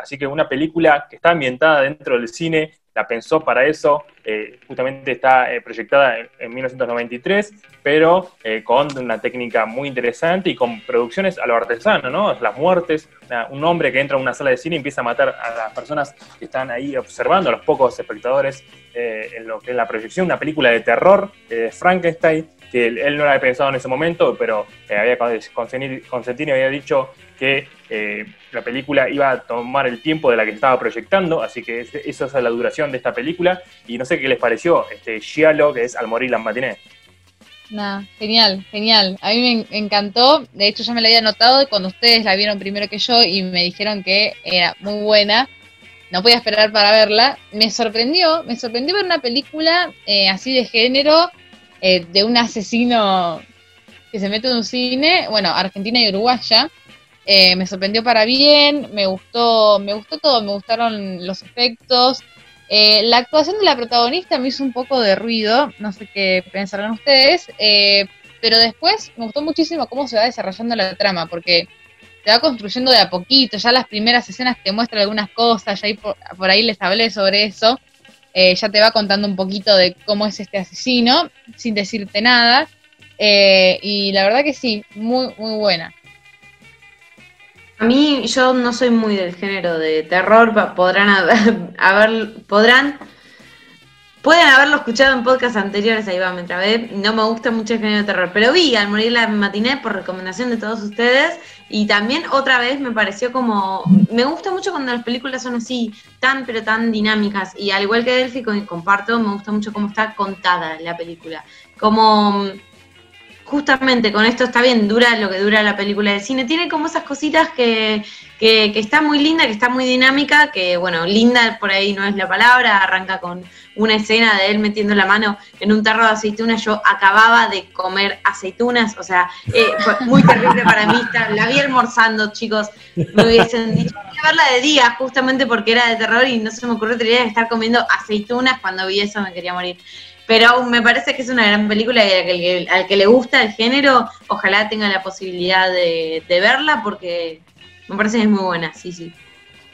así que una película que está ambientada dentro del cine, la pensó para eso, eh, justamente está eh, proyectada en, en 1993, pero eh, con una técnica muy interesante y con producciones a lo artesano, ¿no? Las muertes, un hombre que entra a una sala de cine y empieza a matar a las personas que están ahí observando, a los pocos espectadores en lo que es la proyección, una película de terror de Frankenstein, que él, no lo había pensado en ese momento, pero eh, había Consentini había dicho que eh, la película iba a tomar el tiempo de la que estaba proyectando, así que ese- esa es la duración de esta película, y no sé qué les pareció este Giallo, que es Al morir la matiné. Nah, genial, genial. A mí me en- encantó. De hecho, ya me la había notado cuando ustedes la vieron primero que yo y me dijeron que era muy buena, no podía esperar para verla. Me sorprendió, me sorprendió ver una película eh, así de género eh, de un asesino que se mete en un cine, bueno, argentina y uruguaya. Eh, me sorprendió para bien, me gustó, me gustó todo, me gustaron los efectos. Eh, la actuación de la protagonista me hizo un poco de ruido, no sé qué pensarán ustedes, eh, pero después me gustó muchísimo cómo se va desarrollando la trama, porque te va construyendo de a poquito, ya las primeras escenas te muestran algunas cosas, ya ahí por, por ahí les hablé sobre eso, eh, ya te va contando un poquito de cómo es este asesino, sin decirte nada, eh, y la verdad que sí, muy, muy buena. A mí, yo no soy muy del género de terror, podrán haber- podrán, pueden haberlo escuchado en podcasts anteriores, ahí va, me trabé, no me gusta mucho el género de terror, pero vi al morir la matiné por recomendación de todos ustedes, y también otra vez me pareció como, me gusta mucho cuando las películas son así, tan pero tan dinámicas, y al igual que Delphi, comparto, me gusta mucho cómo está contada la película, como justamente con esto está bien, dura lo que dura la película de cine. Tiene como esas cositas que, que, que está muy linda, que está muy dinámica, que bueno, linda por ahí no es la palabra, arranca con una escena de él metiendo la mano en un tarro de aceitunas. Yo acababa de comer aceitunas, o sea, eh, fue muy terrible para mí. La vi almorzando, chicos. Me hubiesen dicho, voy a verla de día, justamente porque era de terror y no se me ocurrió otra idea de estar comiendo aceitunas. Cuando vi eso me quería morir. Pero me parece que es una gran película y al que, le gusta el género, ojalá tenga la posibilidad de, de verla porque me parece que es muy buena, sí, sí.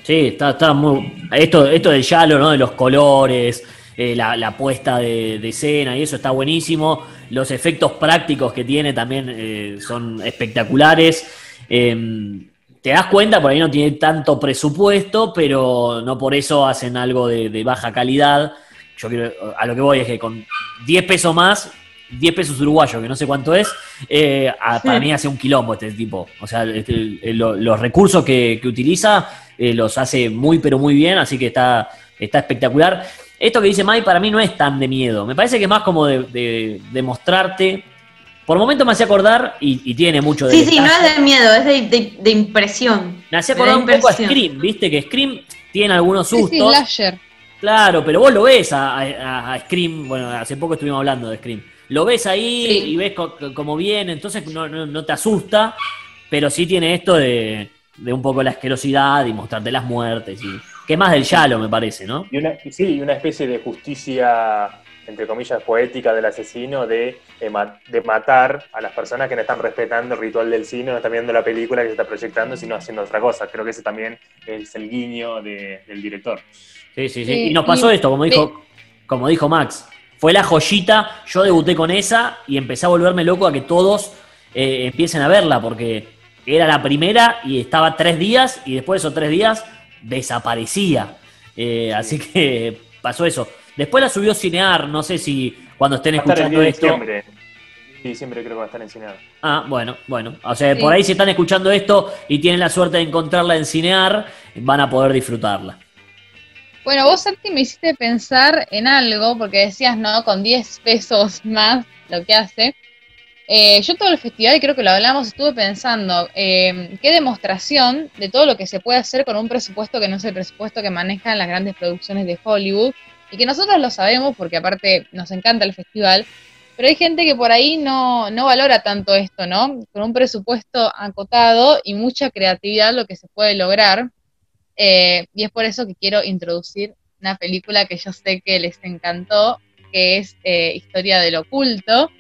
Sí, está, está muy. Esto, esto del Yalo, ¿no? De los colores, eh, la, la puesta de, de escena y eso está buenísimo. Los efectos prácticos que tiene también eh, son espectaculares. Eh, te das cuenta, por ahí no tiene tanto presupuesto, pero no por eso hacen algo de, de baja calidad. Yo quiero, a lo que voy es que con 10 pesos más, 10 pesos uruguayos, que no sé cuánto es, eh, a- para mí hace un quilombo este tipo. O sea, este, lo- los recursos que, que utiliza eh, los hace muy, pero muy bien, así que está, está espectacular. Esto que dice Mai para mí no es tan de miedo, me parece que es más como de, de- de mostrarte. Por momentos me hacía acordar, y, y tiene mucho de Sí, sí, no es de miedo, es de, de- de impresión. Me hacía acordar un poco a. Scream, viste que Scream tiene algunos Sí, sí, sustos. slasher. Claro, pero vos lo ves a, a- a Scream, bueno, hace poco estuvimos hablando de Scream. Lo ves ahí Sí. y ves cómo viene, entonces no, no- no te asusta, pero sí tiene esto de, de un poco la asquerosidad y mostrarte las muertes. Y, que más del Yalo, me parece, ¿no? Y una, sí, y una especie de justicia, entre comillas, poética del asesino de, eh, ma- de matar a las personas que no están respetando el ritual del cine, no están viendo la película que se está proyectando, sino haciendo otra cosa. Creo que ese también es el guiño de- del director. Sí, sí, sí. Y nos pasó y- esto, como dijo, como dijo Max. Fue la joyita, yo debuté con esa y empecé a volverme loco a que todos eh, empiecen a verla, porque era la primera y estaba tres días y después de esos tres días desaparecía. Eh, así que pasó eso. Después la subió Cinear, no sé si cuando estén Va a estar el escuchando 10 de esto. diciembre. Creo que va a estar en cine. Ah, bueno, bueno. O sea, Sí. por ahí si están escuchando esto y tienen la suerte de encontrarla en Cinear, van a poder disfrutarla. Bueno, vos, Santi, me hiciste pensar en algo, porque decías, ¿no? Con 10 pesos más lo que hace. Eh, yo todo el festival, creo que lo hablamos, estuve pensando, eh, qué demostración de todo lo que se puede hacer con un presupuesto que no es el presupuesto que manejan las grandes producciones de Hollywood, y que nosotros lo sabemos porque aparte nos encanta el festival, pero hay gente que por ahí no, no valora tanto esto, ¿no? Con un presupuesto acotado y mucha creatividad lo que se puede lograr. Eh, y es por eso que quiero introducir una película que yo sé que les encantó, que es eh, Historia del Oculto,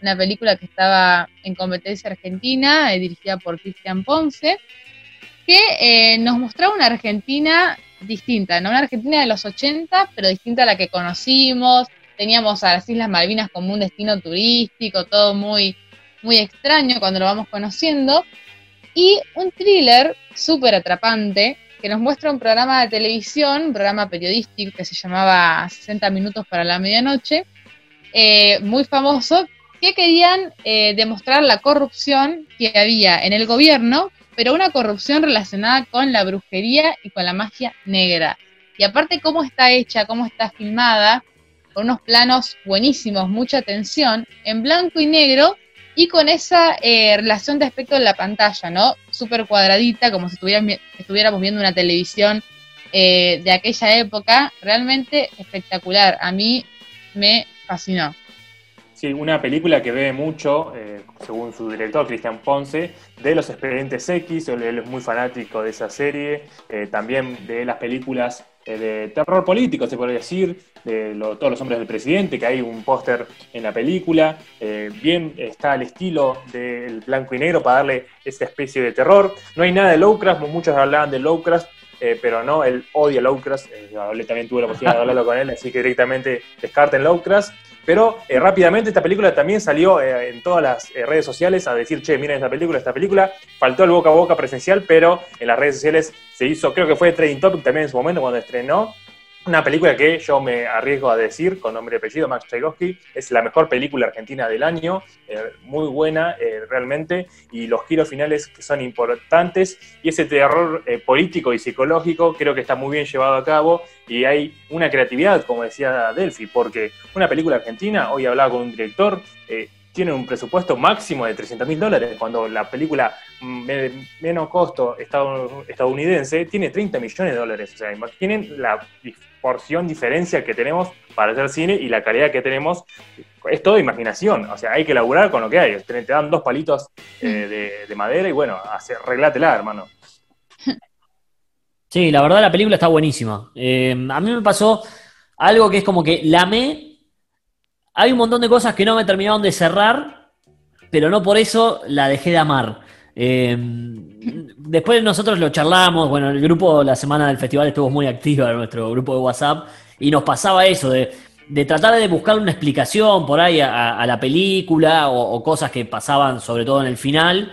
una película que estaba en competencia argentina, eh, dirigida por Cristian Ponce, que eh, nos mostraba una Argentina distinta, ¿no? Una Argentina de los 80, pero distinta a la que conocimos. Teníamos a las Islas Malvinas como un destino turístico, todo muy, muy extraño cuando lo vamos conociendo. Y un thriller súper atrapante que nos muestra un programa de televisión, un programa periodístico que se llamaba 60 minutos para la medianoche, eh, muy famoso, que querían eh, demostrar la corrupción que había en el gobierno, pero una corrupción relacionada con la brujería y con la magia negra. Y aparte cómo está hecha, cómo está filmada, con unos planos buenísimos, mucha atención, en blanco y negro, y con esa eh, relación de aspecto en la pantalla, ¿no? Súper cuadradita, como si estuviéramos viendo una televisión eh, de aquella época, realmente espectacular. A mí me fascinó. Sí, una película que ve mucho, eh, según su director, Cristian Ponce, de los expedientes X, él, es muy fanático de esa serie, eh, también de las películas eh, de terror político, se podría decir, de todos los hombres del presidente, que hay un póster en la película, bien está el estilo del blanco y negro para darle esa especie de terror. No hay nada de Lovecraft, muchos hablaban de Lovecraft, eh, pero no, él odia Lovecraft, eh, también tuve la oportunidad de hablarlo con él, así que directamente descarten Lovecraft. Pero eh, rápidamente esta película también salió eh, en todas las redes sociales a decir, che, miren esta película, esta película. Faltó el boca a boca presencial, pero en las redes sociales se hizo, creo que fue Trading Topic también en su momento cuando estrenó. Una película que yo me arriesgo a decir, con nombre y apellido, Max Tchaikovsky, es la mejor película argentina del año, eh, muy buena eh, realmente, y los giros finales que son importantes, y ese terror eh, político y psicológico creo que está muy bien llevado a cabo, y hay una creatividad, como decía Delphi, porque una película argentina, hoy hablaba con un director, eh, tiene un presupuesto máximo de 300 mil dólares, cuando la película mm, de menos costo estadounidense tiene 30 millones de dólares. O sea, imaginen la porción diferencia que tenemos para hacer cine y la calidad que tenemos. Es todo imaginación, o sea, hay que laburar con lo que hay. Te te dan dos palitos eh, de, de madera y bueno, arreglátela, hermano. Sí, la verdad la película está buenísima. Eh, a mí me pasó algo que es como que la amé. Hay un montón de cosas que no me terminaron de cerrar, pero no por eso la dejé de amar. Eh, después nosotros lo charlamos, bueno, el grupo la semana del festival estuvo muy activa, nuestro grupo de WhatsApp, y nos pasaba eso, de, tratar de buscar una explicación por ahí a, la película o, o cosas que pasaban sobre todo en el final.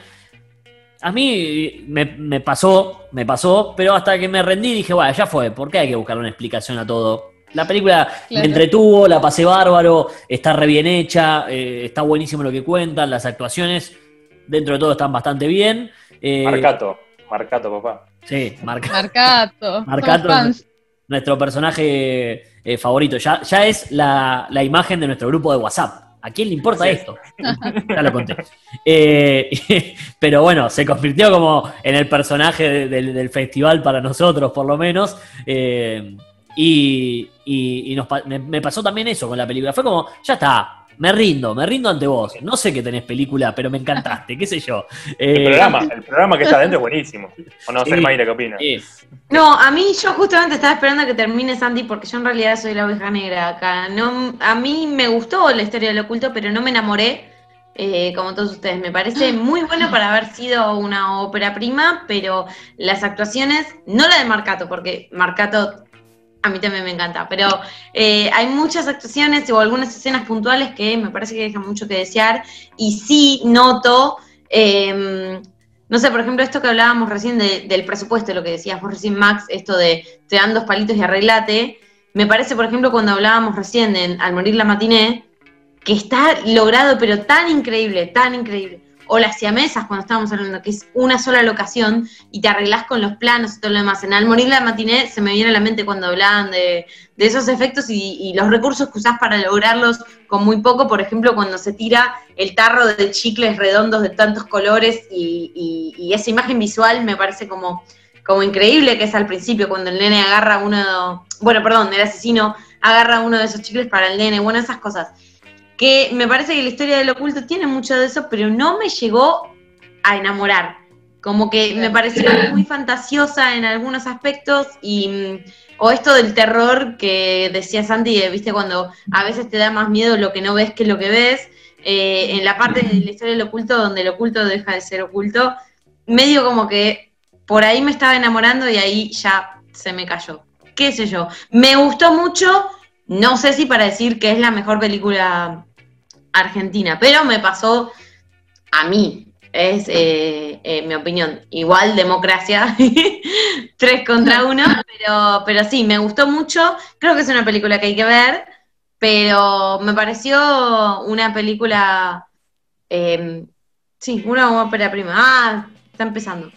A mí me, me pasó, me pasó, pero hasta que me rendí dije, bueno, ya fue, ¿por qué hay que buscar una explicación a todo? La película me entretuvo, la pasé bárbaro, está re bien hecha, eh, está buenísimo lo que cuentan, las actuaciones dentro de todo están bastante bien. Eh, Marcato, Marcato, papá. Sí, Marca- Marcato. Marcato. fans. nuestro personaje eh, favorito. Ya, ya es la, la imagen de nuestro grupo de WhatsApp. ¿A quién le importa esto? ya lo conté. Eh, pero bueno, se convirtió como en el personaje de- del, del festival para nosotros, por lo menos. Eh, y y- y nos pa- me, me pasó también eso con la película. Fue como, ya está, me rindo, me rindo ante vos. No sé que tenés película, pero me encantaste, qué sé yo. El Eh, programa, el programa que está adentro es buenísimo. O no sé, Sí. Mayra, ¿qué opinas? No, a mí yo justamente estaba esperando a que termine Sandy porque yo en realidad soy la oveja negra acá. No, a mí me gustó la historia del oculto, pero no me enamoré, eh, como todos ustedes. Me parece muy bueno para haber sido una ópera prima, pero las actuaciones, no la de Marcato, porque Marcato a mí también me encanta, pero eh, hay muchas actuaciones o algunas escenas puntuales que me parece que dejan mucho que desear y sí noto... em, no sé, por ejemplo, esto que hablábamos recién de- del presupuesto, lo que decías vos recién, Max, esto de te dan dos palitos y arreglate. Me parece, por ejemplo, cuando hablábamos recién en Al morir la matiné, que está logrado, pero tan increíble, tan increíble. O las siamesas, cuando estábamos hablando, que es una sola locación y te arreglás con los planos y todo lo demás. En Al morir la matiné se me viene a la mente cuando hablaban de, de esos efectos y, y los recursos que usás para lograrlos con muy poco. Por ejemplo, cuando se tira el tarro de chicles redondos de tantos colores y, y- y esa imagen visual me parece como, como increíble que es al principio cuando el nene agarra uno, bueno, perdón, el asesino agarra uno de esos chicles para el nene, bueno, esas cosas. Que me parece que la historia del oculto tiene mucho de eso, pero no me llegó a enamorar. Como que me pareció muy fantasiosa en algunos aspectos y mm, o esto del terror que decía Santi, viste cuando a veces te da más miedo lo que no ves que lo que ves, eh, en la parte de la historia del oculto donde el oculto deja de ser oculto, medio como que por ahí me estaba enamorando y ahí ya se me cayó. ¿Qué sé yo? Me gustó mucho, no sé si para decir que es la mejor película argentina, pero me pasó a mí, es eh, eh, mi opinión. Igual democracia, tres contra uno, pero, pero sí, me gustó mucho. Creo que es una película que hay que ver, pero me pareció una película, eh, sí, una ópera prima. Ah, está empezando.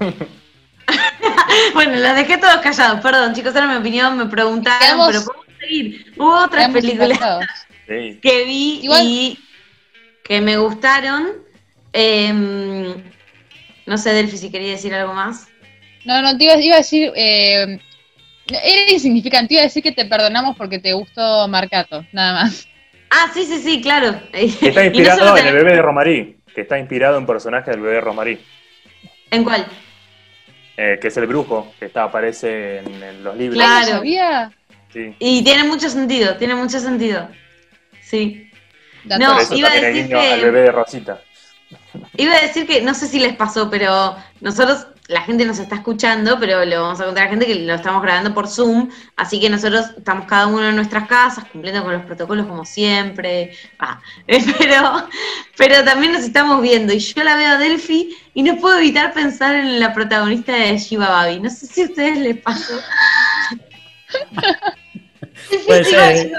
bueno, los dejé todos callados, perdón, chicos, era mi opinión, me preguntaron, pero Quedamos películas impactados. Sí. que vi Igual- y que me gustaron. Em, no sé, Delphi, si quería decir algo más. No, no, te iba, iba a decir, eh, era insignificante, iba a decir que te perdonamos porque te gustó Marcato, nada más. Ah, sí, sí, sí, claro. Está no inspirado en el bebé de Romarí. Que está inspirado en un personaje del bebé de Romarí. ¿En cuál? eh, que es el brujo, que está, aparece en, en los libros. Claro. ¿No sabía? Sí. Y tiene mucho sentido, tiene mucho sentido. Sí. No, eso iba a decir que- al bebé de Rosita. Iba a decir que no sé si les pasó, pero nosotros, la gente nos está escuchando, pero le vamos a contar a la gente que lo estamos grabando por Zoom, así que nosotros estamos cada uno en nuestras casas, cumpliendo con los protocolos como siempre, Ah, pero, pero también nos estamos viendo y yo la veo a Delphi y no puedo evitar pensar en la protagonista de Shiva Babi. No sé si a ustedes les pasó. Puede ser.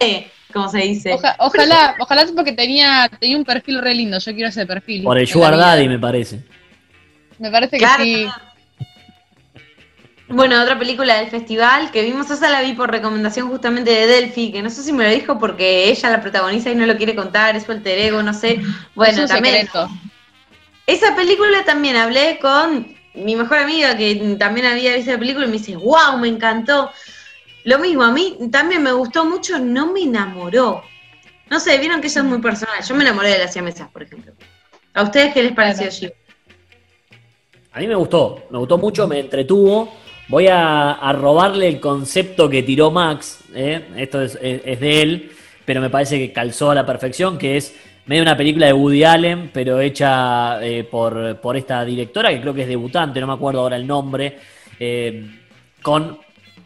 Eh, como se dice. Oja- ojalá, ojalá porque tenía, tenía un perfil re lindo, yo quiero ese perfil. Por el Sugar. Daddy, me parece. Me parece Claro. que sí. Bueno, otra película del festival que vimos, esa la vi por recomendación justamente de Delphi, que no sé si me lo dijo porque ella la protagoniza y no lo quiere contar, es su alter ego, no sé. Bueno, es un también. secreto. Esa película también hablé con mi mejor amiga que también había visto la película y me dice, wow, me encantó. Lo mismo, a mí también me gustó mucho, no me enamoró. No sé, vieron que eso es muy personal. Yo me enamoré de las siamesas, por ejemplo. ¿A ustedes qué les pareció. Gio? A mí me gustó, me gustó mucho, me entretuvo. Voy a, a robarle el concepto que tiró Max, ¿eh? esto es, es- es de él, pero me parece que calzó a la perfección, que es medio una película de Woody Allen, pero hecha eh, por, por esta directora, que creo que es debutante, no me acuerdo ahora el nombre, eh, con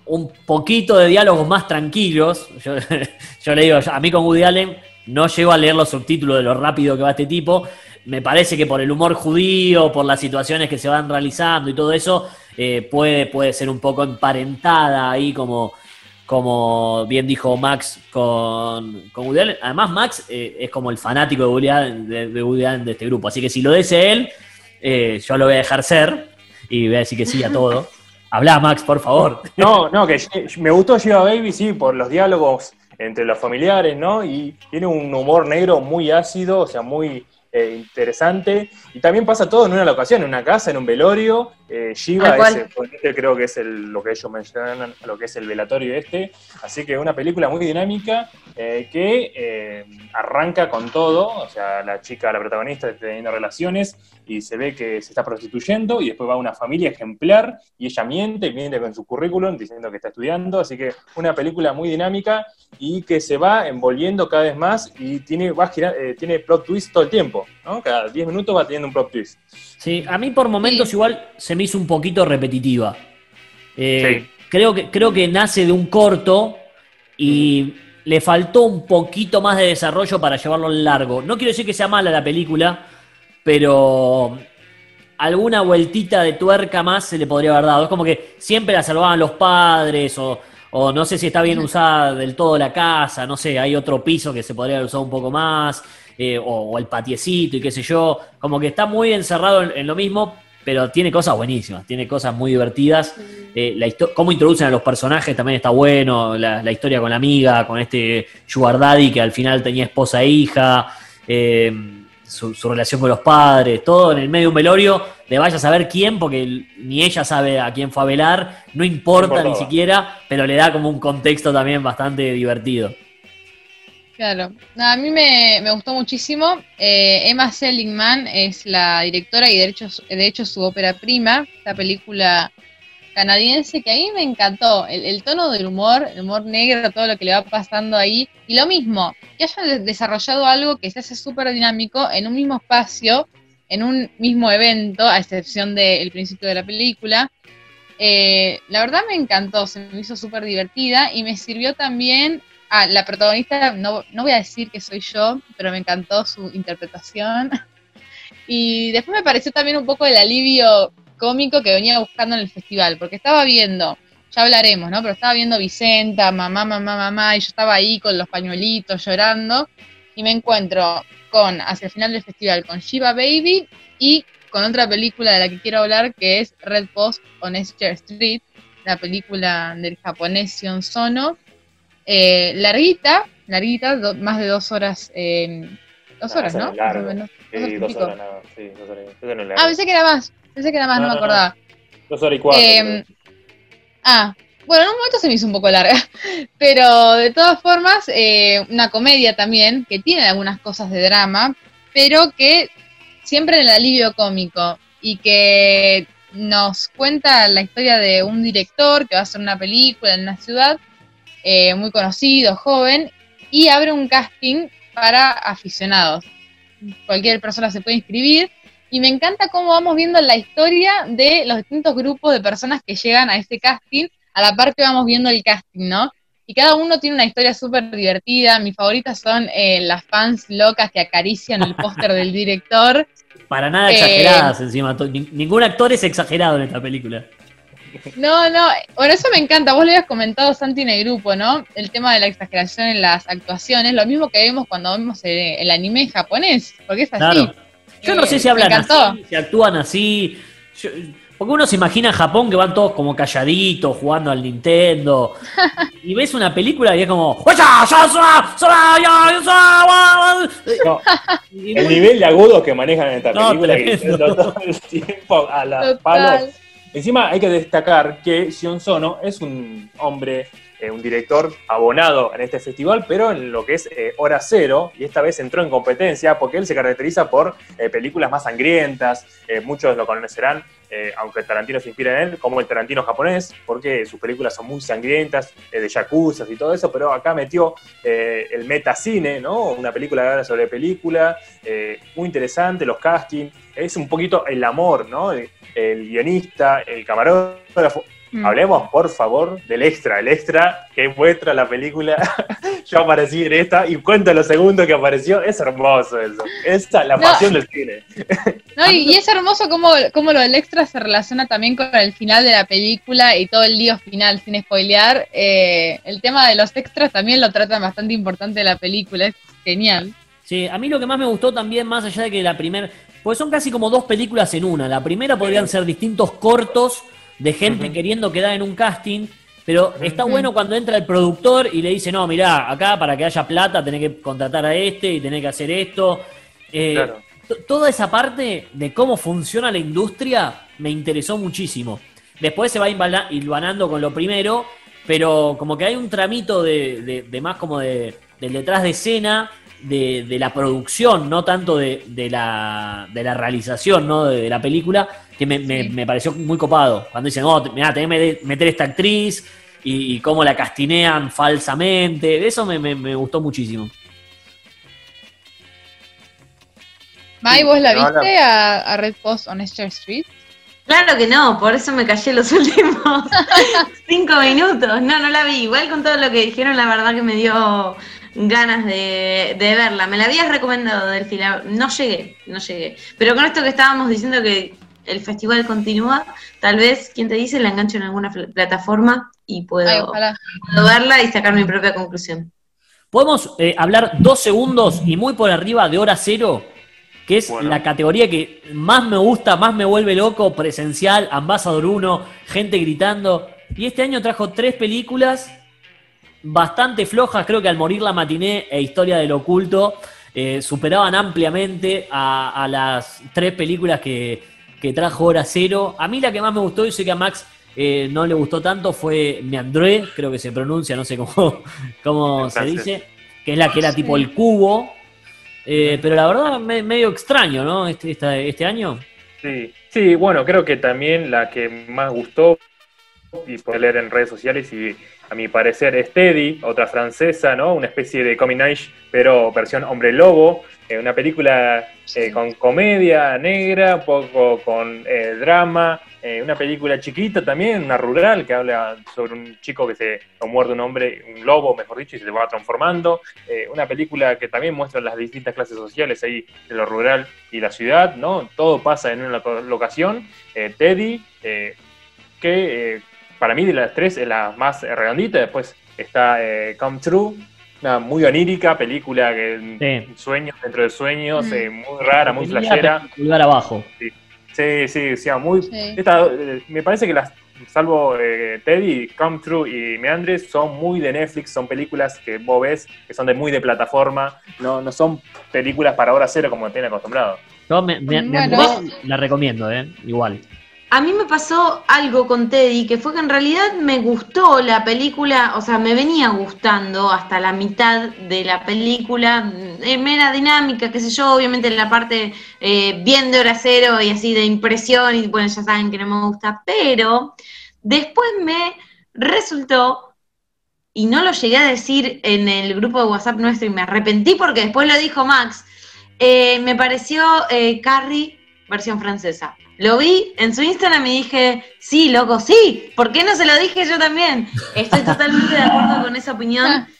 un poquito de diálogos más tranquilos. Yo, le digo, a mí con Woody Allen no llego a leer los subtítulos de lo rápido que va este tipo. Me parece que por el humor judío, por las situaciones que se van realizando y todo eso, eh, puede, puede ser un poco emparentada ahí como, como bien dijo Max con, con Woody Allen. Además, Max eh, es como el fanático de Woody, Allen, de, de Woody Allen de este grupo. Así que si lo dice él, eh, yo lo voy a dejar ser y voy a decir que sí a todo. Habla, Max, por favor. No, no, que me gustó Shiva Baby, sí, por los diálogos entre los familiares, ¿no? Y tiene un humor negro muy ácido, o sea, muy eh, interesante. Y también pasa todo en una locación, en una casa, en un velorio. Eh, Shiva es, el- este creo que es el- lo que ellos mencionan, lo que es el velatorio este. Así que una película muy dinámica eh, que eh, arranca con todo, o sea, la chica, la protagonista está teniendo relaciones y se ve que se está prostituyendo y después va a una familia ejemplar y ella miente, miente con su currículum diciendo que está estudiando, así que una película muy dinámica y que se va envolviendo cada vez más y tiene, va a girar- tiene plot twist todo el tiempo, ¿no? Cada 10 minutos va teniendo un plot twist. Sí, a mí por momentos Sí. igual se me hizo un poquito repetitiva. Eh, Sí. creo, que, creo que nace de un corto y le faltó un poquito más de desarrollo para llevarlo al largo. No quiero decir que sea mala la película, pero alguna vueltita de tuerca más se le podría haber dado. Es como que siempre la salvaban los padres o, o no sé si está bien usada del todo la casa, no sé, hay otro piso que se podría haber usado un poco más, eh, o, o el patiecito y qué sé yo. Como que está muy encerrado en, en lo mismo, pero tiene cosas buenísimas, tiene cosas muy divertidas. Eh, la cómo introducen a los personajes también está bueno, la, la historia con la amiga, con este Sugar Daddy que al final tenía esposa e hija, eh, su, su relación con los padres, todo en el medio de un velorio, de vaya a saber quién, porque ni ella sabe a quién fue a velar, no importa No ni siquiera, pero le da como un contexto también bastante divertido. Claro. No, a mí me, me gustó muchísimo. Eh, Emma Seligman es la directora y de hecho, de hecho su ópera prima, esta película canadiense que a mí me encantó. El, tono del humor, el humor negro, todo lo que le va pasando ahí. Y lo mismo, que hayan de- desarrollado algo que se hace súper dinámico en un mismo espacio, en un mismo evento, a excepción del principio de la película. Eh, la verdad me encantó, se me hizo súper divertida y me sirvió también Ah, la protagonista, no, no voy a decir que soy yo, pero me encantó su interpretación. Y después me pareció también un poco el alivio cómico que venía buscando en el festival, porque estaba viendo, ya hablaremos, ¿no? Pero estaba viendo Vicenta, mamá, mamá, mamá, y yo estaba ahí con los pañuelitos llorando, y me encuentro con, hacia el final del festival, con Shiva Baby y con otra película de la que quiero hablar, que es Red Post on Esther Street, la película del japonés Sion Sono, eh, larguita, larguita, do- más de dos horas, eh, dos Ah, horas, ¿no? largo. Sí, Dos horas y dos pico. horas, nada, sí, dos horas. Eso no es Ah, pensé que era más, pensé que era más, no, No, me acordaba. Dos horas y cuatro. Eh, creo. ah, bueno, en un momento se me hizo un poco larga, pero de todas formas, eh, una comedia también, que tiene algunas cosas de drama, pero que siempre en el alivio cómico. y que nos cuenta la historia de un director que va a hacer una película en una ciudad eh, muy conocido, joven, y abre un casting para aficionados. Cualquier persona se puede inscribir. Y me encanta cómo vamos viendo la historia de los distintos grupos de personas que llegan a este casting, a la par que vamos viendo el casting, ¿no? Y cada uno tiene una historia súper divertida. Mis favoritas son eh, las fans locas que acarician el póster del director. Para nada Eh, exageradas encima. Ningún actor es exagerado en esta película. No, no, bueno, eso me encanta. Vos lo habías comentado, Santi, en el grupo, ¿no? El tema de la exageración en las actuaciones, lo mismo que vemos cuando vemos el, el anime japonés, porque es así. Claro. Yo no Eh, sé si me hablan así, si actúan así. Yo- porque uno se imagina Japón que van todos como calladitos, jugando al Nintendo. y ves una película y es como. No, el nivel de agudos que manejan en esta No, película, que todo el tiempo a las palos. Encima hay que destacar que Sion Sono es un hombre, eh, un director abonado en este festival, pero en lo que es eh, Hora Cero, y esta vez entró en competencia porque él se caracteriza por eh, películas más sangrientas, muchos lo conocerán, aunque Tarantino se inspira en él, como el Tarantino japonés, porque sus películas son muy sangrientas, de yakuza y todo eso, pero acá metió el metacine, ¿no? Una película que sobre película, muy interesante, los castings, es un poquito el amor, ¿no? El, el guionista, el camarógrafo. Mm. Hablemos, por favor, del extra, el extra que muestra la película. Yo aparecí en esta y cuento los segundos que apareció. Es hermoso eso. Esa es la No. pasión del cine. No, y, y es hermoso cómo, cómo lo del extra se relaciona también con el final de la película y todo el lío final, sin spoilear. Eh, el tema de los extras también lo tratan bastante importante de la película, es genial. Sí, a mí lo que más me gustó también, más allá de que la primera. Pues son casi como dos películas en una. La primera podrían ser distintos cortos de gente queriendo quedar en un casting. Pero está bueno cuando entra el productor y le dice, no, mirá, acá para que haya plata tenés que contratar a este y tenés que hacer esto. Eh, Claro. Toda esa parte de cómo funciona la industria me interesó muchísimo. Después se va hilvanando con lo primero, pero como que hay un tramito de, de- de más como de, del detrás de escena, de, de la producción, no tanto de, de la, de la realización ¿no? de, de la película, que me, me- Sí. me pareció muy copado. Cuando dicen, oh, mirá, tenés que meter- meter esta actriz y, y cómo la castinean falsamente, eso me, me- me gustó muchísimo. Mai, ¿vos la no, viste a, a Red Post on Esther Street? Claro que no, por eso me callé los últimos cinco minutos. No, no la vi. Igual con todo lo que dijeron, la verdad que me dio ganas de, de verla. Me la habías recomendado, Delfina. No llegué, no llegué. Pero con esto que estábamos diciendo que el festival continúa, tal vez, quien te dice, la engancho en alguna pl- plataforma y puedo, Ay, puedo verla y sacar mi propia conclusión. Podemos eh, hablar dos segundos y muy por arriba de hora cero, que es Bueno. la categoría que más me gusta, más me vuelve loco, presencial, Ambassador 1, gente gritando. Y este año trajo tres películas bastante flojas, creo que al morir la matiné e Historia del Oculto eh, superaban ampliamente a, a las tres películas que, que trajo Hora Cero. A mí la que más me gustó, y sé que a Max eh, no le gustó tanto, fue Meandré, creo que se pronuncia, no sé cómo, cómo se dice, que es la que era tipo el cubo. Eh, pero la verdad, me- medio extraño, ¿no? Este, esta- este año. Sí, sí, bueno, creo que también la que más gustó, y puede leer en redes sociales, y a mi parecer es Teddy, otra francesa, ¿no? Una especie de Coming Age, pero versión hombre lobo, eh, una película eh, con comedia negra, un poco con eh, drama, eh, una película chiquita también, una rural, que habla sobre un chico que se o muerde un hombre, un lobo, mejor dicho, y se va transformando. Una película que también muestra las distintas clases sociales ahí de lo rural y la ciudad, ¿no? Todo pasa en una loca- locación. Teddy, que para mí de las tres es la más redondita. Después está eh, Come True, una muy onírica película que Sí. sueños dentro de sueños, Mm. eh, muy rara, muy flashera. Pulgar abajo. Sí, sí, sí, muy. Sí. esta, eh, me parece que las, salvo eh, Teddy, Come True y Meandres, son muy de Netflix, son películas que vos ves que son de muy de plataforma, no, no son películas para hora cero como tienen acostumbrado. Yo me, me- Bueno. la recomiendo, ¿eh? Igual. A mí me pasó algo con Teddy, que fue que en realidad me gustó la película, o sea, me venía gustando hasta la mitad de la película, eh, mera dinámica, qué sé yo, obviamente en la parte eh, bien de hora cero y así de impresión, y bueno, ya saben que no me gusta, pero después me resultó, y no lo llegué a decir en el grupo de WhatsApp nuestro y me arrepentí porque después lo dijo Max, eh, me pareció Carrie versión francesa. Lo vi en su Instagram y dije, sí, loco, sí, ¿por qué no se lo dije yo también? Estoy totalmente de acuerdo con esa opinión.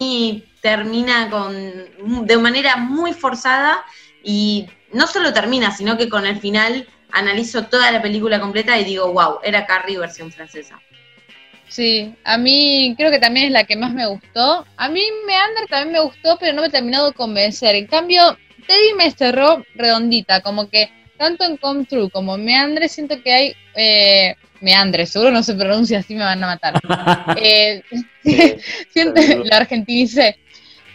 Y termina con de manera muy forzada y no solo termina, sino que con el final analizo toda la película completa y digo, wow, era Carrie versión francesa. Sí, a mí creo que también es la que más me gustó. A mí Meander también me gustó, pero no me he terminado de convencer. En cambio, Teddy me cerró redondita, como que tanto en Come True como Meandre, siento que hay. Eh, Meandre, seguro no se pronuncia así, me van a matar. eh, siento, la argentinicé.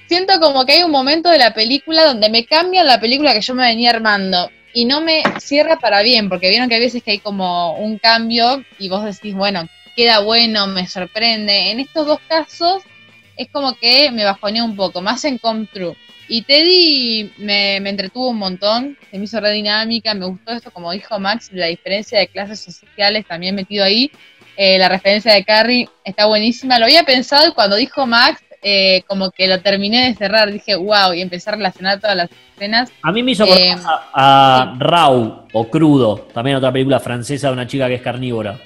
Siento como que hay un momento de la película donde me cambia la película que yo me venía armando y no me cierra para bien, porque vieron que hay veces que hay como un cambio y vos decís, bueno, queda bueno, me sorprende. En estos dos casos es como que me bajonea un poco, más en Come True. Y Teddy me, entretuvo un montón, se me hizo re dinámica, me gustó esto, como dijo Max, la diferencia de clases sociales también metido ahí. Eh, la referencia de Carrie está buenísima. Lo había pensado y cuando dijo Max, eh, como que lo terminé de cerrar, dije, wow, y empecé a relacionar todas las escenas. A mí me hizo eh, a, Raw o Crudo, también otra película francesa de una chica que es carnívora.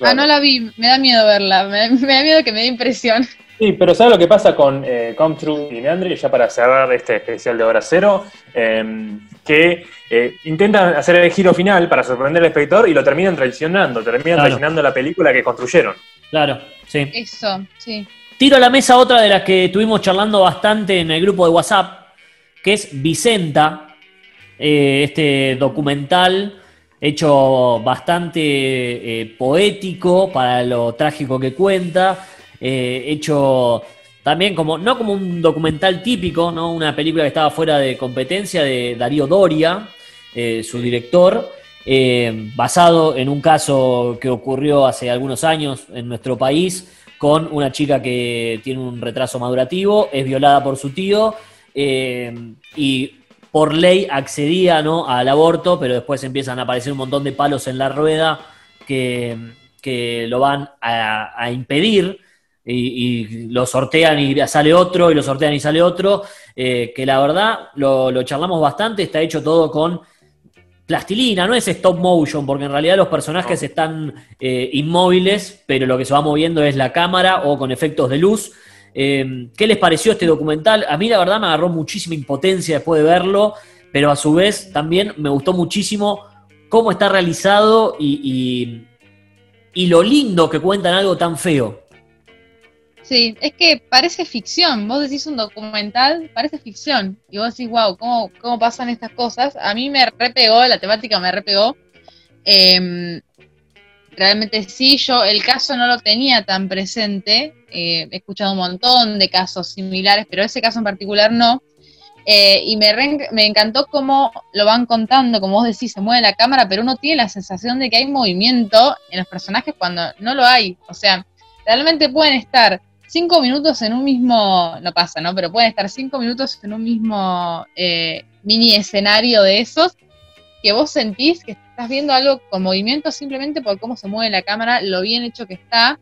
Ah, no la vi, me da miedo verla, me, me da miedo que me dé impresión. Sí, pero ¿sabes lo que pasa con eh, Come True y Meandre? Ya para cerrar este especial de Hora Cero, em, que eh, intentan hacer el giro final para sorprender al espectador y lo terminan traicionando, terminan traicionando la película que construyeron. Claro, sí. Eso, sí. Tiro a la mesa otra de las que estuvimos charlando bastante en el grupo de WhatsApp, que es Vicenta, eh, este documental hecho bastante eh, poético para lo trágico que cuenta eh, hecho también como, no como un documental típico, ¿no? Una película que estaba fuera de competencia de Darío Doria, eh, su director, eh, basado en un caso que ocurrió hace algunos años en nuestro país con una chica que tiene un retraso madurativo, es violada por su tío y por ley accedía ¿no? al aborto, pero después empiezan a aparecer un montón de palos en la rueda que, lo van a impedir y, lo sortean y sale otro, y lo sortean y sale otro, eh, que la verdad lo, charlamos bastante, está hecho todo con plastilina, no es stop motion, porque en realidad los personajes están eh, inmóviles, pero lo que se va moviendo es la cámara o con efectos de luz. Eh, ¿Qué les pareció este documental? A mí la verdad me agarró muchísima impotencia después de verlo, pero a su vez también me gustó muchísimo cómo está realizado y, y lo lindo que cuentan algo tan feo. Sí, es que parece ficción. Vos decís un documental, parece ficción. Y vos decís, wow, ¿cómo, cómo pasan estas cosas? A mí me repegó, la temática me repegó. Em, realmente sí, yo el caso no lo tenía tan presente. Eh, he escuchado un montón de casos similares, pero ese caso en particular no. Eh, y me, me encantó cómo lo van contando, como vos decís, se mueve la cámara, pero uno tiene la sensación de que hay movimiento en los personajes cuando no lo hay. O sea, realmente pueden estar cinco minutos en un mismo, no pasa, ¿no? Pero pueden estar cinco minutos en un mismo eh, mini escenario de esos que vos sentís que estás viendo algo con movimiento simplemente por cómo se mueve la cámara, lo bien hecho que está.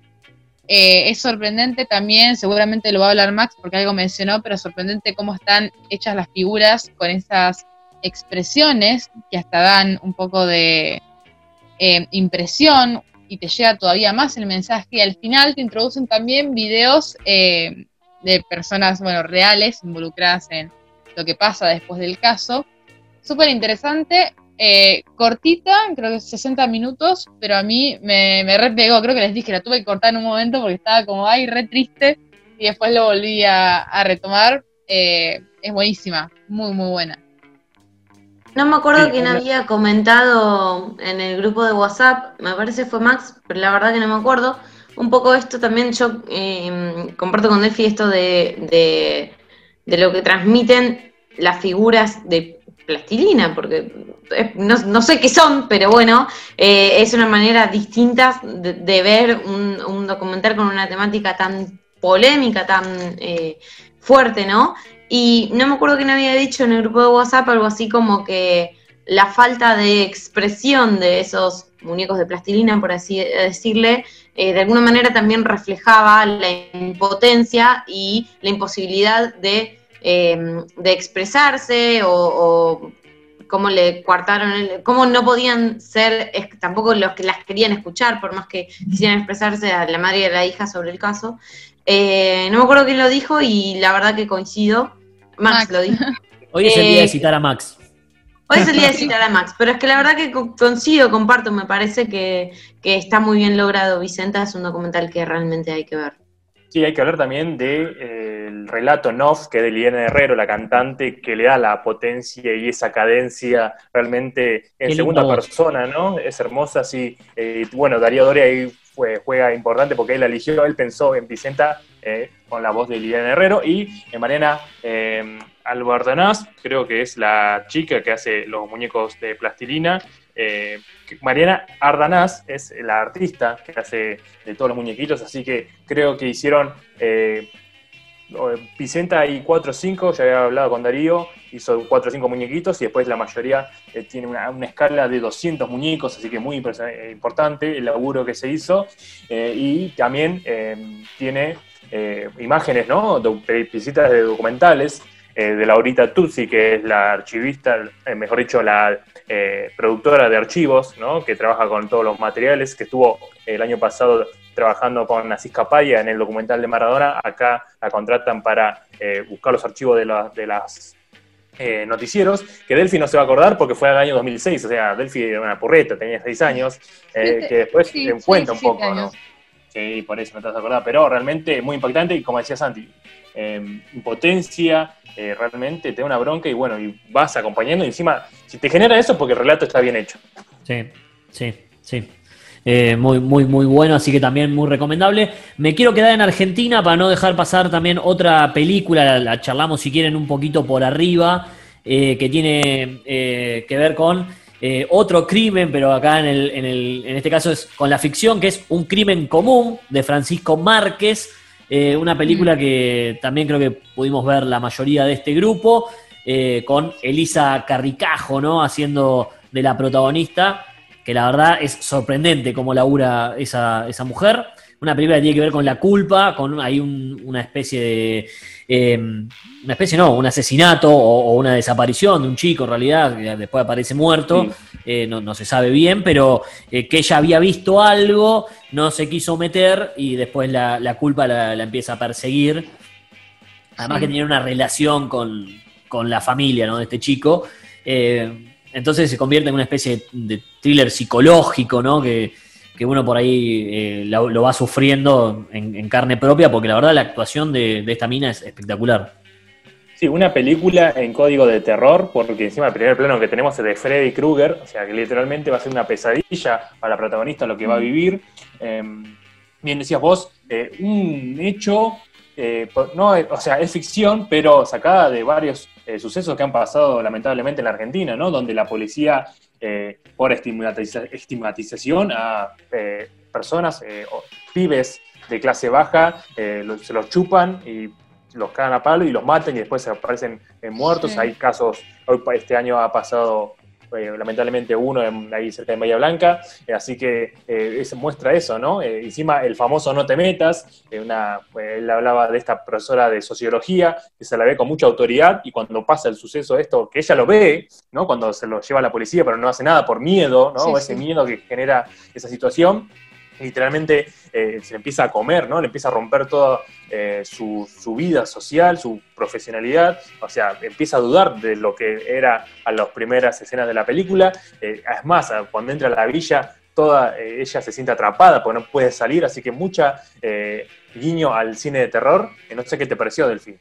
Eh, es sorprendente también, seguramente lo va a hablar Max porque algo mencionó, pero sorprendente cómo están hechas las figuras con esas expresiones que hasta dan un poco de eh, impresión, y te llega todavía más el mensaje. Y al final te introducen también videos eh, de personas, bueno, reales involucradas en lo que pasa después del caso. Súper interesante, eh, cortita, creo que 60 minutos, pero a mí me, me repegó, creo que les dije, la tuve que cortar en un momento porque estaba como, ay, re triste, y después lo volví a, retomar. Eh, es buenísima, muy, muy buena. No me acuerdo quién había comentado en el grupo de WhatsApp, me parece fue Max, pero la verdad que no me acuerdo. Un poco esto también yo eh, comparto con Delphi esto de, de, lo que transmiten las figuras de plastilina, porque no, no sé qué son, pero bueno, eh, es una manera distinta de, de ver un, un documental con una temática tan polémica, tan eh, fuerte, ¿no? Y no me acuerdo quién había dicho en el grupo de WhatsApp algo así como que la falta de expresión de esos muñecos de plastilina, por así decirle, eh, de alguna manera también reflejaba la impotencia y la imposibilidad de, eh, de expresarse o, o cómo le coartaron, el- cómo no podían ser tampoco los que las querían escuchar, por más que quisieran expresarse a la madre y a la hija sobre el caso. Eh, no me acuerdo quién lo dijo y la verdad que coincido. Max, Max. lo dijo. Hoy es el día de Eh, citar a Max. Hoy es el día de citar a Max, pero es que la verdad que co- coincido, comparto, me parece que, que está muy bien logrado. Vicenta es un documental que realmente hay que ver. Sí, hay que hablar también del relato en off, que es de Liliana Herrero, la cantante, que le da la potencia y esa cadencia realmente en segunda voz. persona, ¿no? Es hermosa, sí. Eh, bueno, Darío Doria ahí juega importante porque él eligió, él pensó en Vicenta eh, con la voz de Liliana Herrero y en Mariana eh, creo que es la chica que hace los muñecos de plastilina. Eh, Mariana Ardanás es la artista que hace de todos los muñequitos, así que creo que hicieron eh, o- Vicenta y 4 o 5, ya había hablado con Darío, hizo 4 o 5 muñequitos y después la mayoría eh, tiene una, escala de 200 muñecos, así que muy eh, importante el laburo que se hizo. Eh, y también eh, tiene eh, imágenes, ¿no? Visitas de documentales eh, de Laurita Tutsi, que es la archivista, eh, mejor dicho, la eh, productora de archivos, ¿no? Que trabaja con todos los materiales, que estuvo el año pasado trabajando con Asís Capaya en el documental de Maradona. Acá la contratan para eh, buscar los archivos de, las de las eh, noticieros, que Delphi no se va a acordar porque fue al año 2006, o sea, Delphi era una porreta, tenía 6 años, eh, que después sí, te cuenta un seis, poco, siete ¿no? años. Sí, por eso no te vas a acordar, pero realmente muy impactante y como decía Santi, eh, impotencia, eh, realmente te da una bronca y bueno, y vas acompañando y encima, si te genera eso es porque el relato está bien hecho. Sí, sí, sí. Eh, muy, muy, muy bueno, así que también muy recomendable. Me quiero quedar en Argentina para no dejar pasar también otra película, la, la charlamos si quieren un poquito por arriba, eh, que tiene eh, que ver con eh, otro crimen, pero acá en, el, en, el, en este caso es con la ficción, que es Un crimen común de Francisco Márquez, eh, una película que también creo que pudimos ver la mayoría de este grupo, eh, con Elisa Carricajo, ¿no? Haciendo de la protagonista, que la verdad es sorprendente cómo labura esa, esa mujer. Una película que tiene que ver con la culpa, con hay un- una especie de. eh, una especie, no, un asesinato o, o una desaparición de un chico en realidad, que después aparece muerto, Sí. eh, no, no se sabe bien, pero eh, que ella había visto algo, no se quiso meter y después la, la culpa la, la empieza a perseguir. Además Sí. que tenía una relación con, con la familia ¿no? de este chico. Eh, entonces se convierte en una especie de thriller psicológico, ¿no? Que, que uno por ahí eh, lo, lo va sufriendo en, en carne propia, porque la verdad la actuación de, de esta mina es espectacular. Sí, una película en código de terror, porque encima el primer plano que tenemos es de Freddy Krueger, o sea que literalmente va a ser una pesadilla para la protagonista lo que va a vivir. Eh, bien decías vos, eh, un hecho, eh, no, o sea, es ficción, pero sacada de varios eh, sucesos que han pasado lamentablemente en la Argentina, ¿no? Donde la policía, eh, por estigmatiza- estigmatización a eh, personas, eh, o pibes de clase baja, eh, los- se los chupan y los cagan a palo y los matan y después aparecen eh, muertos. Sí. Hay casos, hoy este año ha pasado eh, lamentablemente uno en- ahí cerca de Bahía Blanca, eh, así que eh, es- muestra eso, ¿no? Encima el famoso no te metas, una, él hablaba de esta profesora de sociología que se la ve con mucha autoridad y cuando pasa el suceso esto, que ella lo ve, ¿no? Cuando se lo lleva a la policía pero no hace nada por miedo, ¿no? Sí, ese sí. miedo que genera esa situación, literalmente eh, se empieza a comer, ¿no? Le empieza a romper toda eh, su, vida social, su profesionalidad, o sea, empieza a dudar de lo que era a las primeras escenas de la película. Eh, es más, cuando entra a la villa, toda eh, ella se siente atrapada porque no puede salir, así que mucha eh, guiño al cine de terror. No sé qué te pareció, Delfín.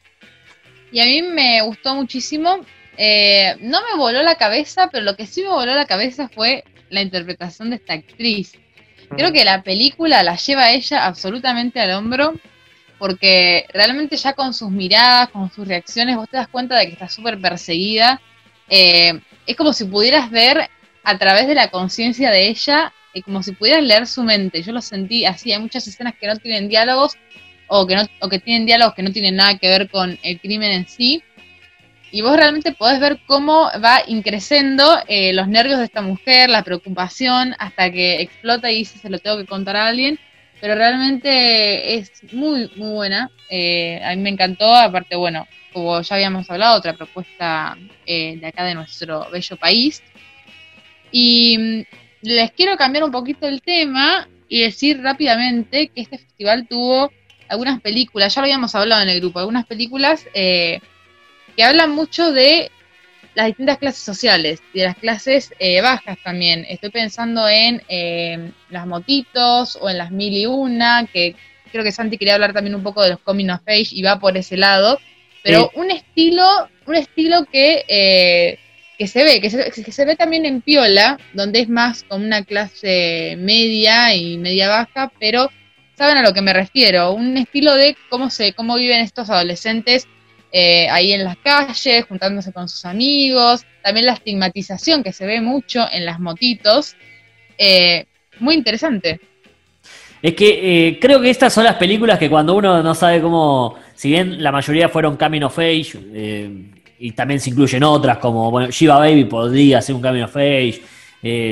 Y a mí me gustó muchísimo. No me voló la cabeza, pero lo que sí me voló la cabeza fue la interpretación de esta actriz. Creo que la película la lleva ella absolutamente al hombro, porque realmente ya con sus miradas, con sus reacciones, vos te das cuenta de que está súper perseguida. Eh, es como si pudieras ver a través de la conciencia de ella, eh, como si pudieras leer su mente. Yo lo sentí así, hay muchas escenas que no tienen diálogos o que, no, o que tienen diálogos que no tienen nada que ver con el crimen en sí. Y vos realmente podés ver cómo va increciendo eh, los nervios de esta mujer, la preocupación, hasta que explota y dice se lo tengo que contar a alguien. Pero realmente es muy, muy buena. Eh, a mí me encantó, aparte, bueno, como ya habíamos hablado, otra propuesta de acá de nuestro bello país. Y mm, les quiero cambiar un poquito el tema y decir rápidamente que este festival tuvo algunas películas, ya lo habíamos hablado en el grupo, algunas películas eh, que hablan mucho de las distintas clases sociales, de las clases eh, bajas también. Estoy pensando en eh, las motitos o en las mil y una, que creo que Santi quería hablar también un poco de los coming of age y va por ese lado, pero un estilo, un estilo que que se ve, que se, ve también en Piola, donde es más como una clase media y media baja, pero saben a lo que me refiero, un estilo de cómo se, cómo viven estos adolescentes eh, ahí en las calles, juntándose con sus amigos, también la estigmatización que se ve mucho en las motitos, eh, muy interesante. Es que eh, creo que estas son las películas que cuando uno no sabe cómo, si bien la mayoría fueron Camino of Age, y también se incluyen otras como, bueno, Shiva Baby podría ser un camino of age,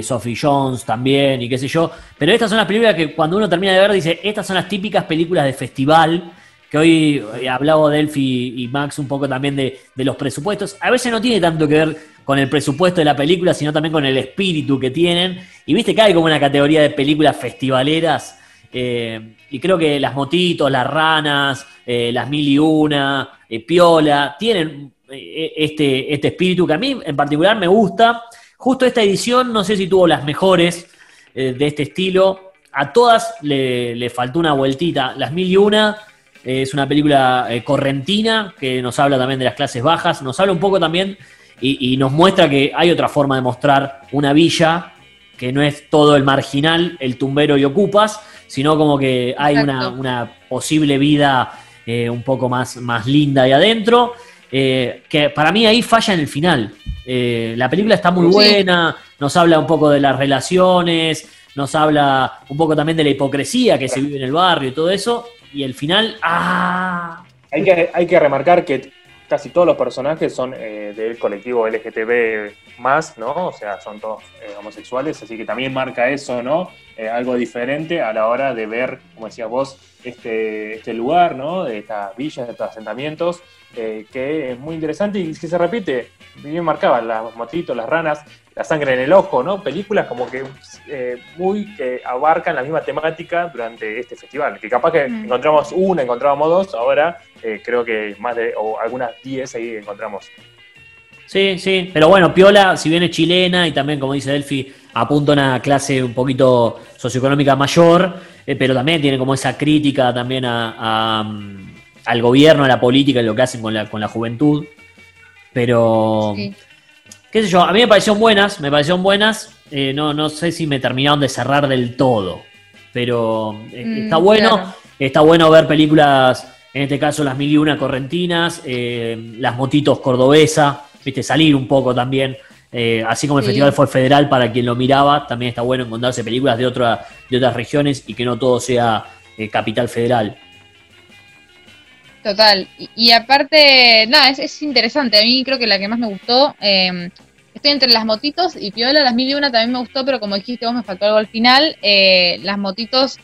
Sophie Jones también y qué sé yo, pero estas son las películas que cuando uno termina de ver dice, estas son las típicas películas de festival, que hoy eh, hablaba Delphi y Max un poco también de, los presupuestos, a veces no tiene tanto que ver con el presupuesto de la película, sino también con el espíritu que tienen, y viste que hay como una categoría de películas festivaleras, eh, y creo que las motitos, las ranas, las mil y una, Piola, tienen eh, este, este espíritu que a mí en particular me gusta. Justo esta edición, no sé si tuvo las mejores eh, de este estilo. A todas le, faltó una vueltita. Las Mil y Una eh, es una película correntina que nos habla también de las clases bajas. Nos habla un poco también y, nos muestra que hay otra forma de mostrar una villa que no es todo el marginal, el tumbero y ocupas, sino como que hay una, posible vida un poco más, más linda ahí adentro. Eh, que para mí ahí falla en el final. Eh, la película está muy buena, nos habla un poco de las relaciones, nos habla un poco también de la hipocresía que se vive en el barrio y todo eso, y el final, ¡ah! Hay que, hay que remarcar que casi todos los personajes son eh, del colectivo LGTB más, ¿no? O sea, son todos homosexuales, así que también marca eso, ¿no? algo diferente a la hora de ver, como decías vos, este, este lugar, ¿no? De estas villas, de estos asentamientos, eh, que es muy interesante y que se repite, bien marcaba, las motitos, las ranas, la sangre en el ojo, ¿no? Películas como que eh, muy que abarcan la misma temática durante este festival, que capaz que mm. encontramos una, encontrábamos dos, ahora eh, creo que más de, o algunas diez ahí encontramos. Sí, sí, pero bueno, Piola, si bien es chilena y también, como dice Delphi, apunta a una clase un poquito socioeconómica mayor, pero también tiene como esa crítica también a al gobierno, a la política y lo que hacen con la, con la juventud. Pero, qué sé yo, a mí me parecieron buenas, me parecieron buenas. Eh, no, no sé si me terminaron de cerrar del todo, pero eh, mm, está bueno. Está bueno ver películas, en este caso las mil y una correntinas, eh, las motitos cordobesa, viste, salir un poco también. así como el festival fue federal para quien lo miraba, también está bueno encontrarse películas de, otra, de otras regiones y que no todo sea capital federal. Total. Y, aparte, nada, es, interesante. A mí creo que la que más me gustó, em, entre las motitos y Piola, las mil y una también me gustó, pero como dijiste vos, me faltó algo al final. Eh, las motitos,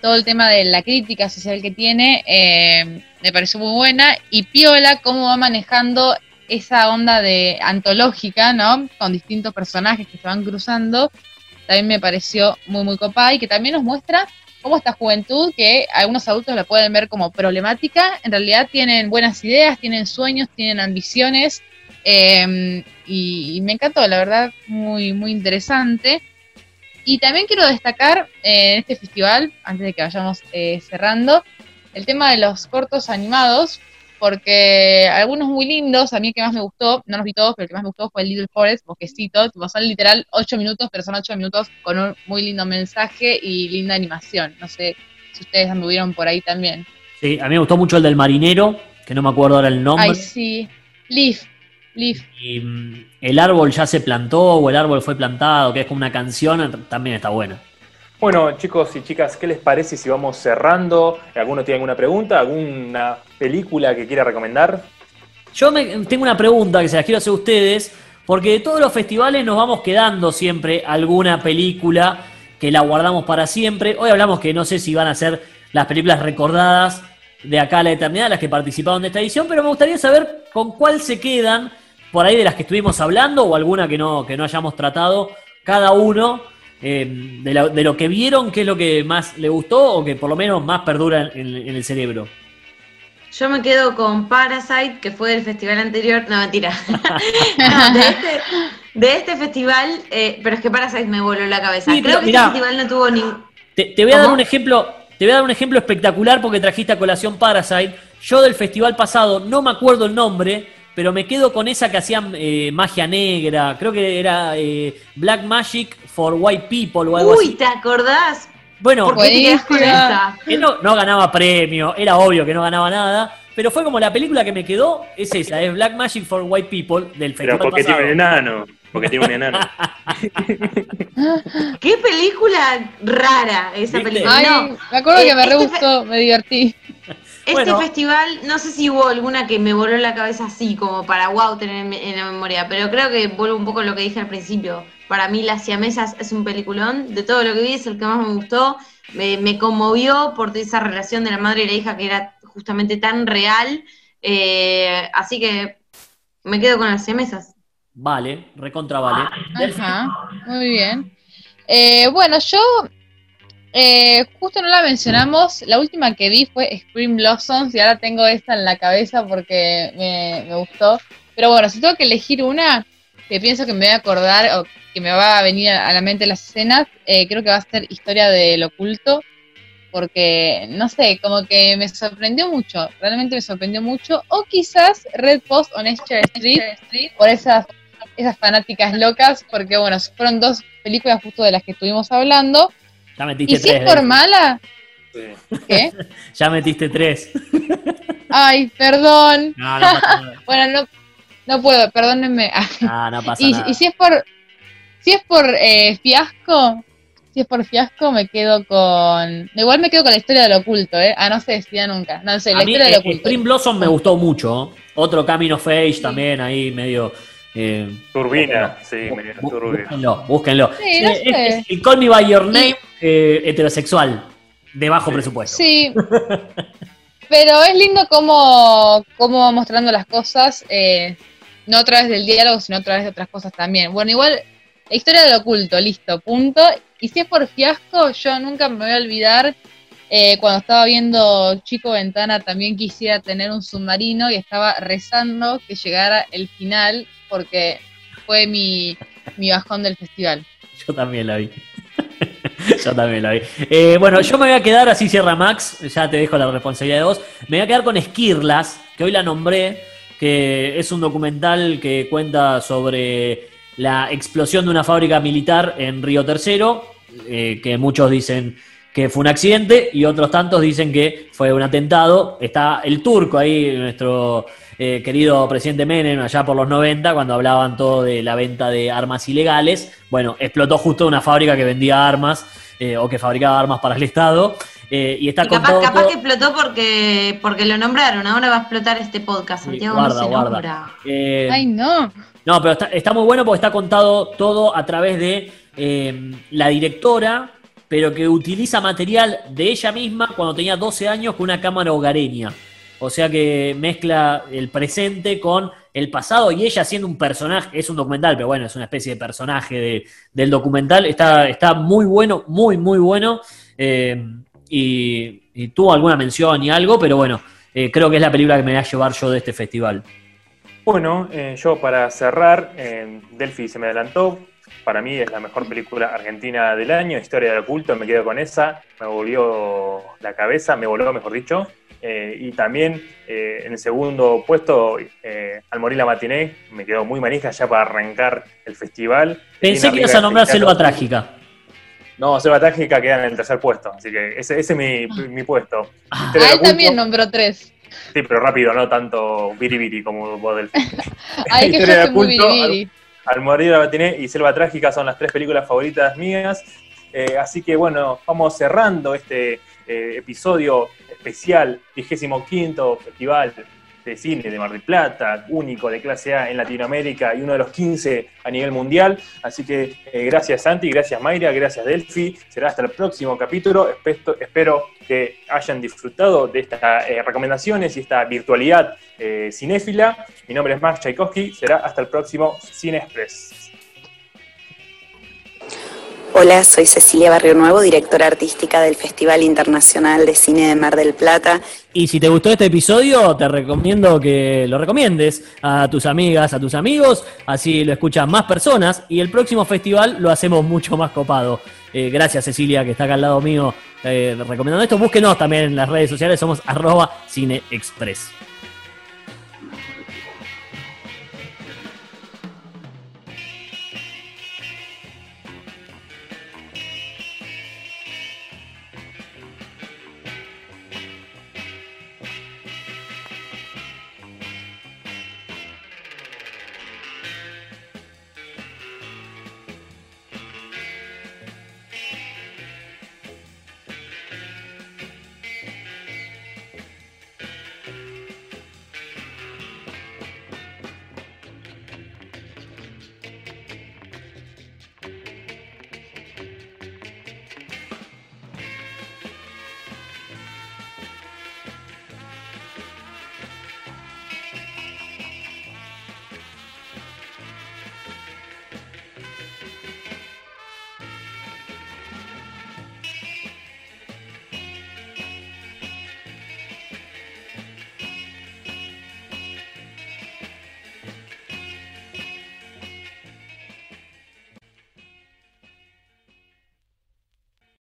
todo el tema de la crítica social que tiene, em, me pareció muy buena. Y Piola, cómo va manejando esa onda de antológica, ¿no? Con distintos personajes que se van cruzando, también me pareció muy, muy copada y que también nos muestra cómo esta juventud, que algunos adultos la pueden ver como problemática, en realidad tienen buenas ideas, tienen sueños, tienen ambiciones, em, y, me encantó, la verdad, muy, muy interesante. Y también quiero destacar eh, en este festival, antes de que vayamos eh, cerrando, el tema de los cortos animados, porque algunos muy lindos, a mí el que más me gustó, no los vi todos, pero el que más me gustó fue el Little Forest, bosquecito, son literal ocho minutos, pero son ocho minutos con un muy lindo mensaje y linda animación. No sé si ustedes anduvieron por ahí también. Sí, a mí me gustó mucho el del marinero, que no me acuerdo ahora el nombre. Ay, sí. Leaf. Leaf. Y mm, el árbol ya se plantó o el árbol fue plantado, que es como una canción, también está buena. Bueno, chicos y chicas, ¿qué les parece si vamos cerrando? ¿Alguno tiene alguna pregunta? ¿Alguna película que quiera recomendar? Yo me, tengo una pregunta que se las quiero hacer a ustedes, porque de todos los festivales nos vamos quedando siempre alguna película que la guardamos para siempre. Hoy hablamos que no sé si van a ser las películas recordadas de acá a la eternidad, las que participaron de esta edición, pero me gustaría saber con cuál se quedan por ahí de las que estuvimos hablando o alguna que no, que no hayamos tratado, cada uno eh, de, lo, de, lo, que vieron, qué es lo que más le gustó o que por lo menos más perdura en, en, el cerebro. Yo me quedo con Parasite, que fue del festival anterior. No, mentira. no, de, este, de, este, festival, eh, pero es que Parasite me voló la cabeza. Sí, Creo que mirá, este festival no tuvo ni. Te, te voy a ¿Cómo? dar un ejemplo. Te voy a dar un ejemplo espectacular porque trajiste a colación Parasite. Yo del festival pasado no me acuerdo el nombre, pero me quedo con esa que hacían eh, magia negra. Creo que era eh, Black Magic for White People o algo Uy, así. ¿te acordás? Bueno, ¿por qué te quedás con esa? Que no, no ganaba premio, era obvio que no ganaba nada. Pero fue como la película que me quedó, es esa, es Black Magic for White People del festival Pero porque pasado. tiene un enano. Porque tiene un enano. Qué película rara esa ¿Viste? película. Ay, No, me acuerdo eh, que me re este gustó, me divertí. Este Bueno. festival, no sé si hubo alguna que me voló la cabeza así, como para wow tener en, la memoria, pero creo que vuelvo un poco a lo que dije al principio. Para mí, Las Siamesas es un peliculón. De todo lo que vi, es el que más me gustó. Me, me conmovió por esa relación de la madre y la hija que era justamente tan real. Eh, así que me quedo con Las Siamesas. Vale, recontra vale. Ajá, muy bien. Eh, bueno, yo eh, justo no la mencionamos, la última que vi fue Spring Blossoms y ahora tengo esta en la cabeza porque me, gustó. Pero bueno, si tengo que elegir una que pienso que me voy a acordar o que me va a venir a la mente las escenas, eh, creo que va a ser Historia del Oculto, porque no sé, como que me sorprendió mucho, realmente me sorprendió mucho. O quizás Red Post on Exeter Street, por esas, esas fanáticas locas, porque bueno, fueron dos películas justo de las que estuvimos hablando. Ya metiste Y si es tres. por mala, ¿qué? Ya metiste tres. Ay, perdón. No, no pasa nada. Bueno, no, no puedo, perdónenme. No, no pasa Y, nada. y si es por si es por eh, fiasco, si es por fiasco me quedo con igual me quedo con la historia del oculto, eh. Ah, no se decía nunca. No sé, la A mí, historia eh, del oculto. Spring Blossom me gustó mucho. Otro Camino of Age también ahí medio. Eh, Turbina, sí, bu- turbia. búsquenlo, búsquenlo. Sí, no Eh, sé. es- es el Call Me By Your Name eh, heterosexual, de bajo presupuesto. Sí. Pero es lindo cómo, cómo va mostrando las cosas, eh, no a través del diálogo, sino a través de otras cosas también. Bueno, igual, la historia del oculto, listo, punto. Y si es por fiasco, yo nunca me voy a olvidar eh, cuando estaba viendo Chico Ventana, también quisiera tener un submarino y estaba rezando que llegara el final, porque fue mi, mi bajón del festival. Yo también la vi. yo también la vi. Eh, bueno, yo me voy a quedar, así cierra Max, ya te dejo la responsabilidad de vos. Me voy a quedar con Esquirlas, que hoy la nombré, que es un documental que cuenta sobre la explosión de una fábrica militar en Río Tercero, eh, que muchos dicen que fue un accidente y otros tantos dicen que fue un atentado. Está el turco ahí, nuestro eh, querido presidente Menem, allá por los 90, cuando hablaban todo de la venta de armas ilegales. Bueno, explotó justo una fábrica que vendía armas eh, o que fabricaba armas para el Estado. eh, y está Y capaz, contado capaz todo- que explotó porque, porque lo nombraron. Ahora va a explotar este podcast. Santiago guarda, no se guarda. Eh, Ay, no. No, pero está, está muy bueno porque está contado todo a través de eh, la directora, pero que utiliza material de ella misma cuando tenía 12 años con una cámara hogareña. O sea que mezcla el presente con el pasado y ella siendo un personaje, es un documental, pero bueno, es una especie de personaje de- del documental. Está, está muy bueno, muy, muy bueno. eh, y, tuvo alguna mención y algo, pero bueno, eh, creo que es la película que me voy a llevar yo de este festival. Bueno, eh, yo para cerrar, Delphi se me adelantó. Para mí es la mejor película argentina del año, Historia del Oculto, me quedo con esa. Me volvió la cabeza, me voló, mejor dicho. Eh, y también eh, en el segundo puesto, eh, Al morir la matiné, me quedó muy manija ya para arrancar el festival. Pensé que ibas a nombrar Selva. Trágica. No, Selva Trágica queda en el tercer puesto, así que ese, ese es mi, mi puesto. Ah, Ah, él también nombró tres. Sí, pero rápido, no tanto biribiri como vos del Ay, que yo soy muy culto, biribiri. Al morir la matiné y Selva Trágica son las tres películas favoritas mías. Eh, así que bueno, vamos cerrando este eh, episodio especial, 25 Festival de Cine de Mar del Plata, único de clase A en Latinoamérica y uno de los 15 a nivel mundial. Así que eh, gracias Santi, gracias Mayra, gracias Delphi. Será hasta el próximo capítulo. Espesto- espero que hayan disfrutado de estas eh, recomendaciones y esta virtualidad eh, cinéfila. Mi nombre es Max Tchaikovsky. Será hasta el próximo Cine Express. Hola, soy Cecilia Barrio Nuevo, directora artística del Festival Internacional de Cine de Mar del Plata. Y si te gustó este episodio, te recomiendo que lo recomiendes a tus amigas, a tus amigos, así lo escuchan más personas y el próximo festival lo hacemos mucho más copado. Eh, gracias Cecilia, que está acá al lado mío eh, recomendando esto. Búsquenos también en las redes sociales, somos arroba cineexpress.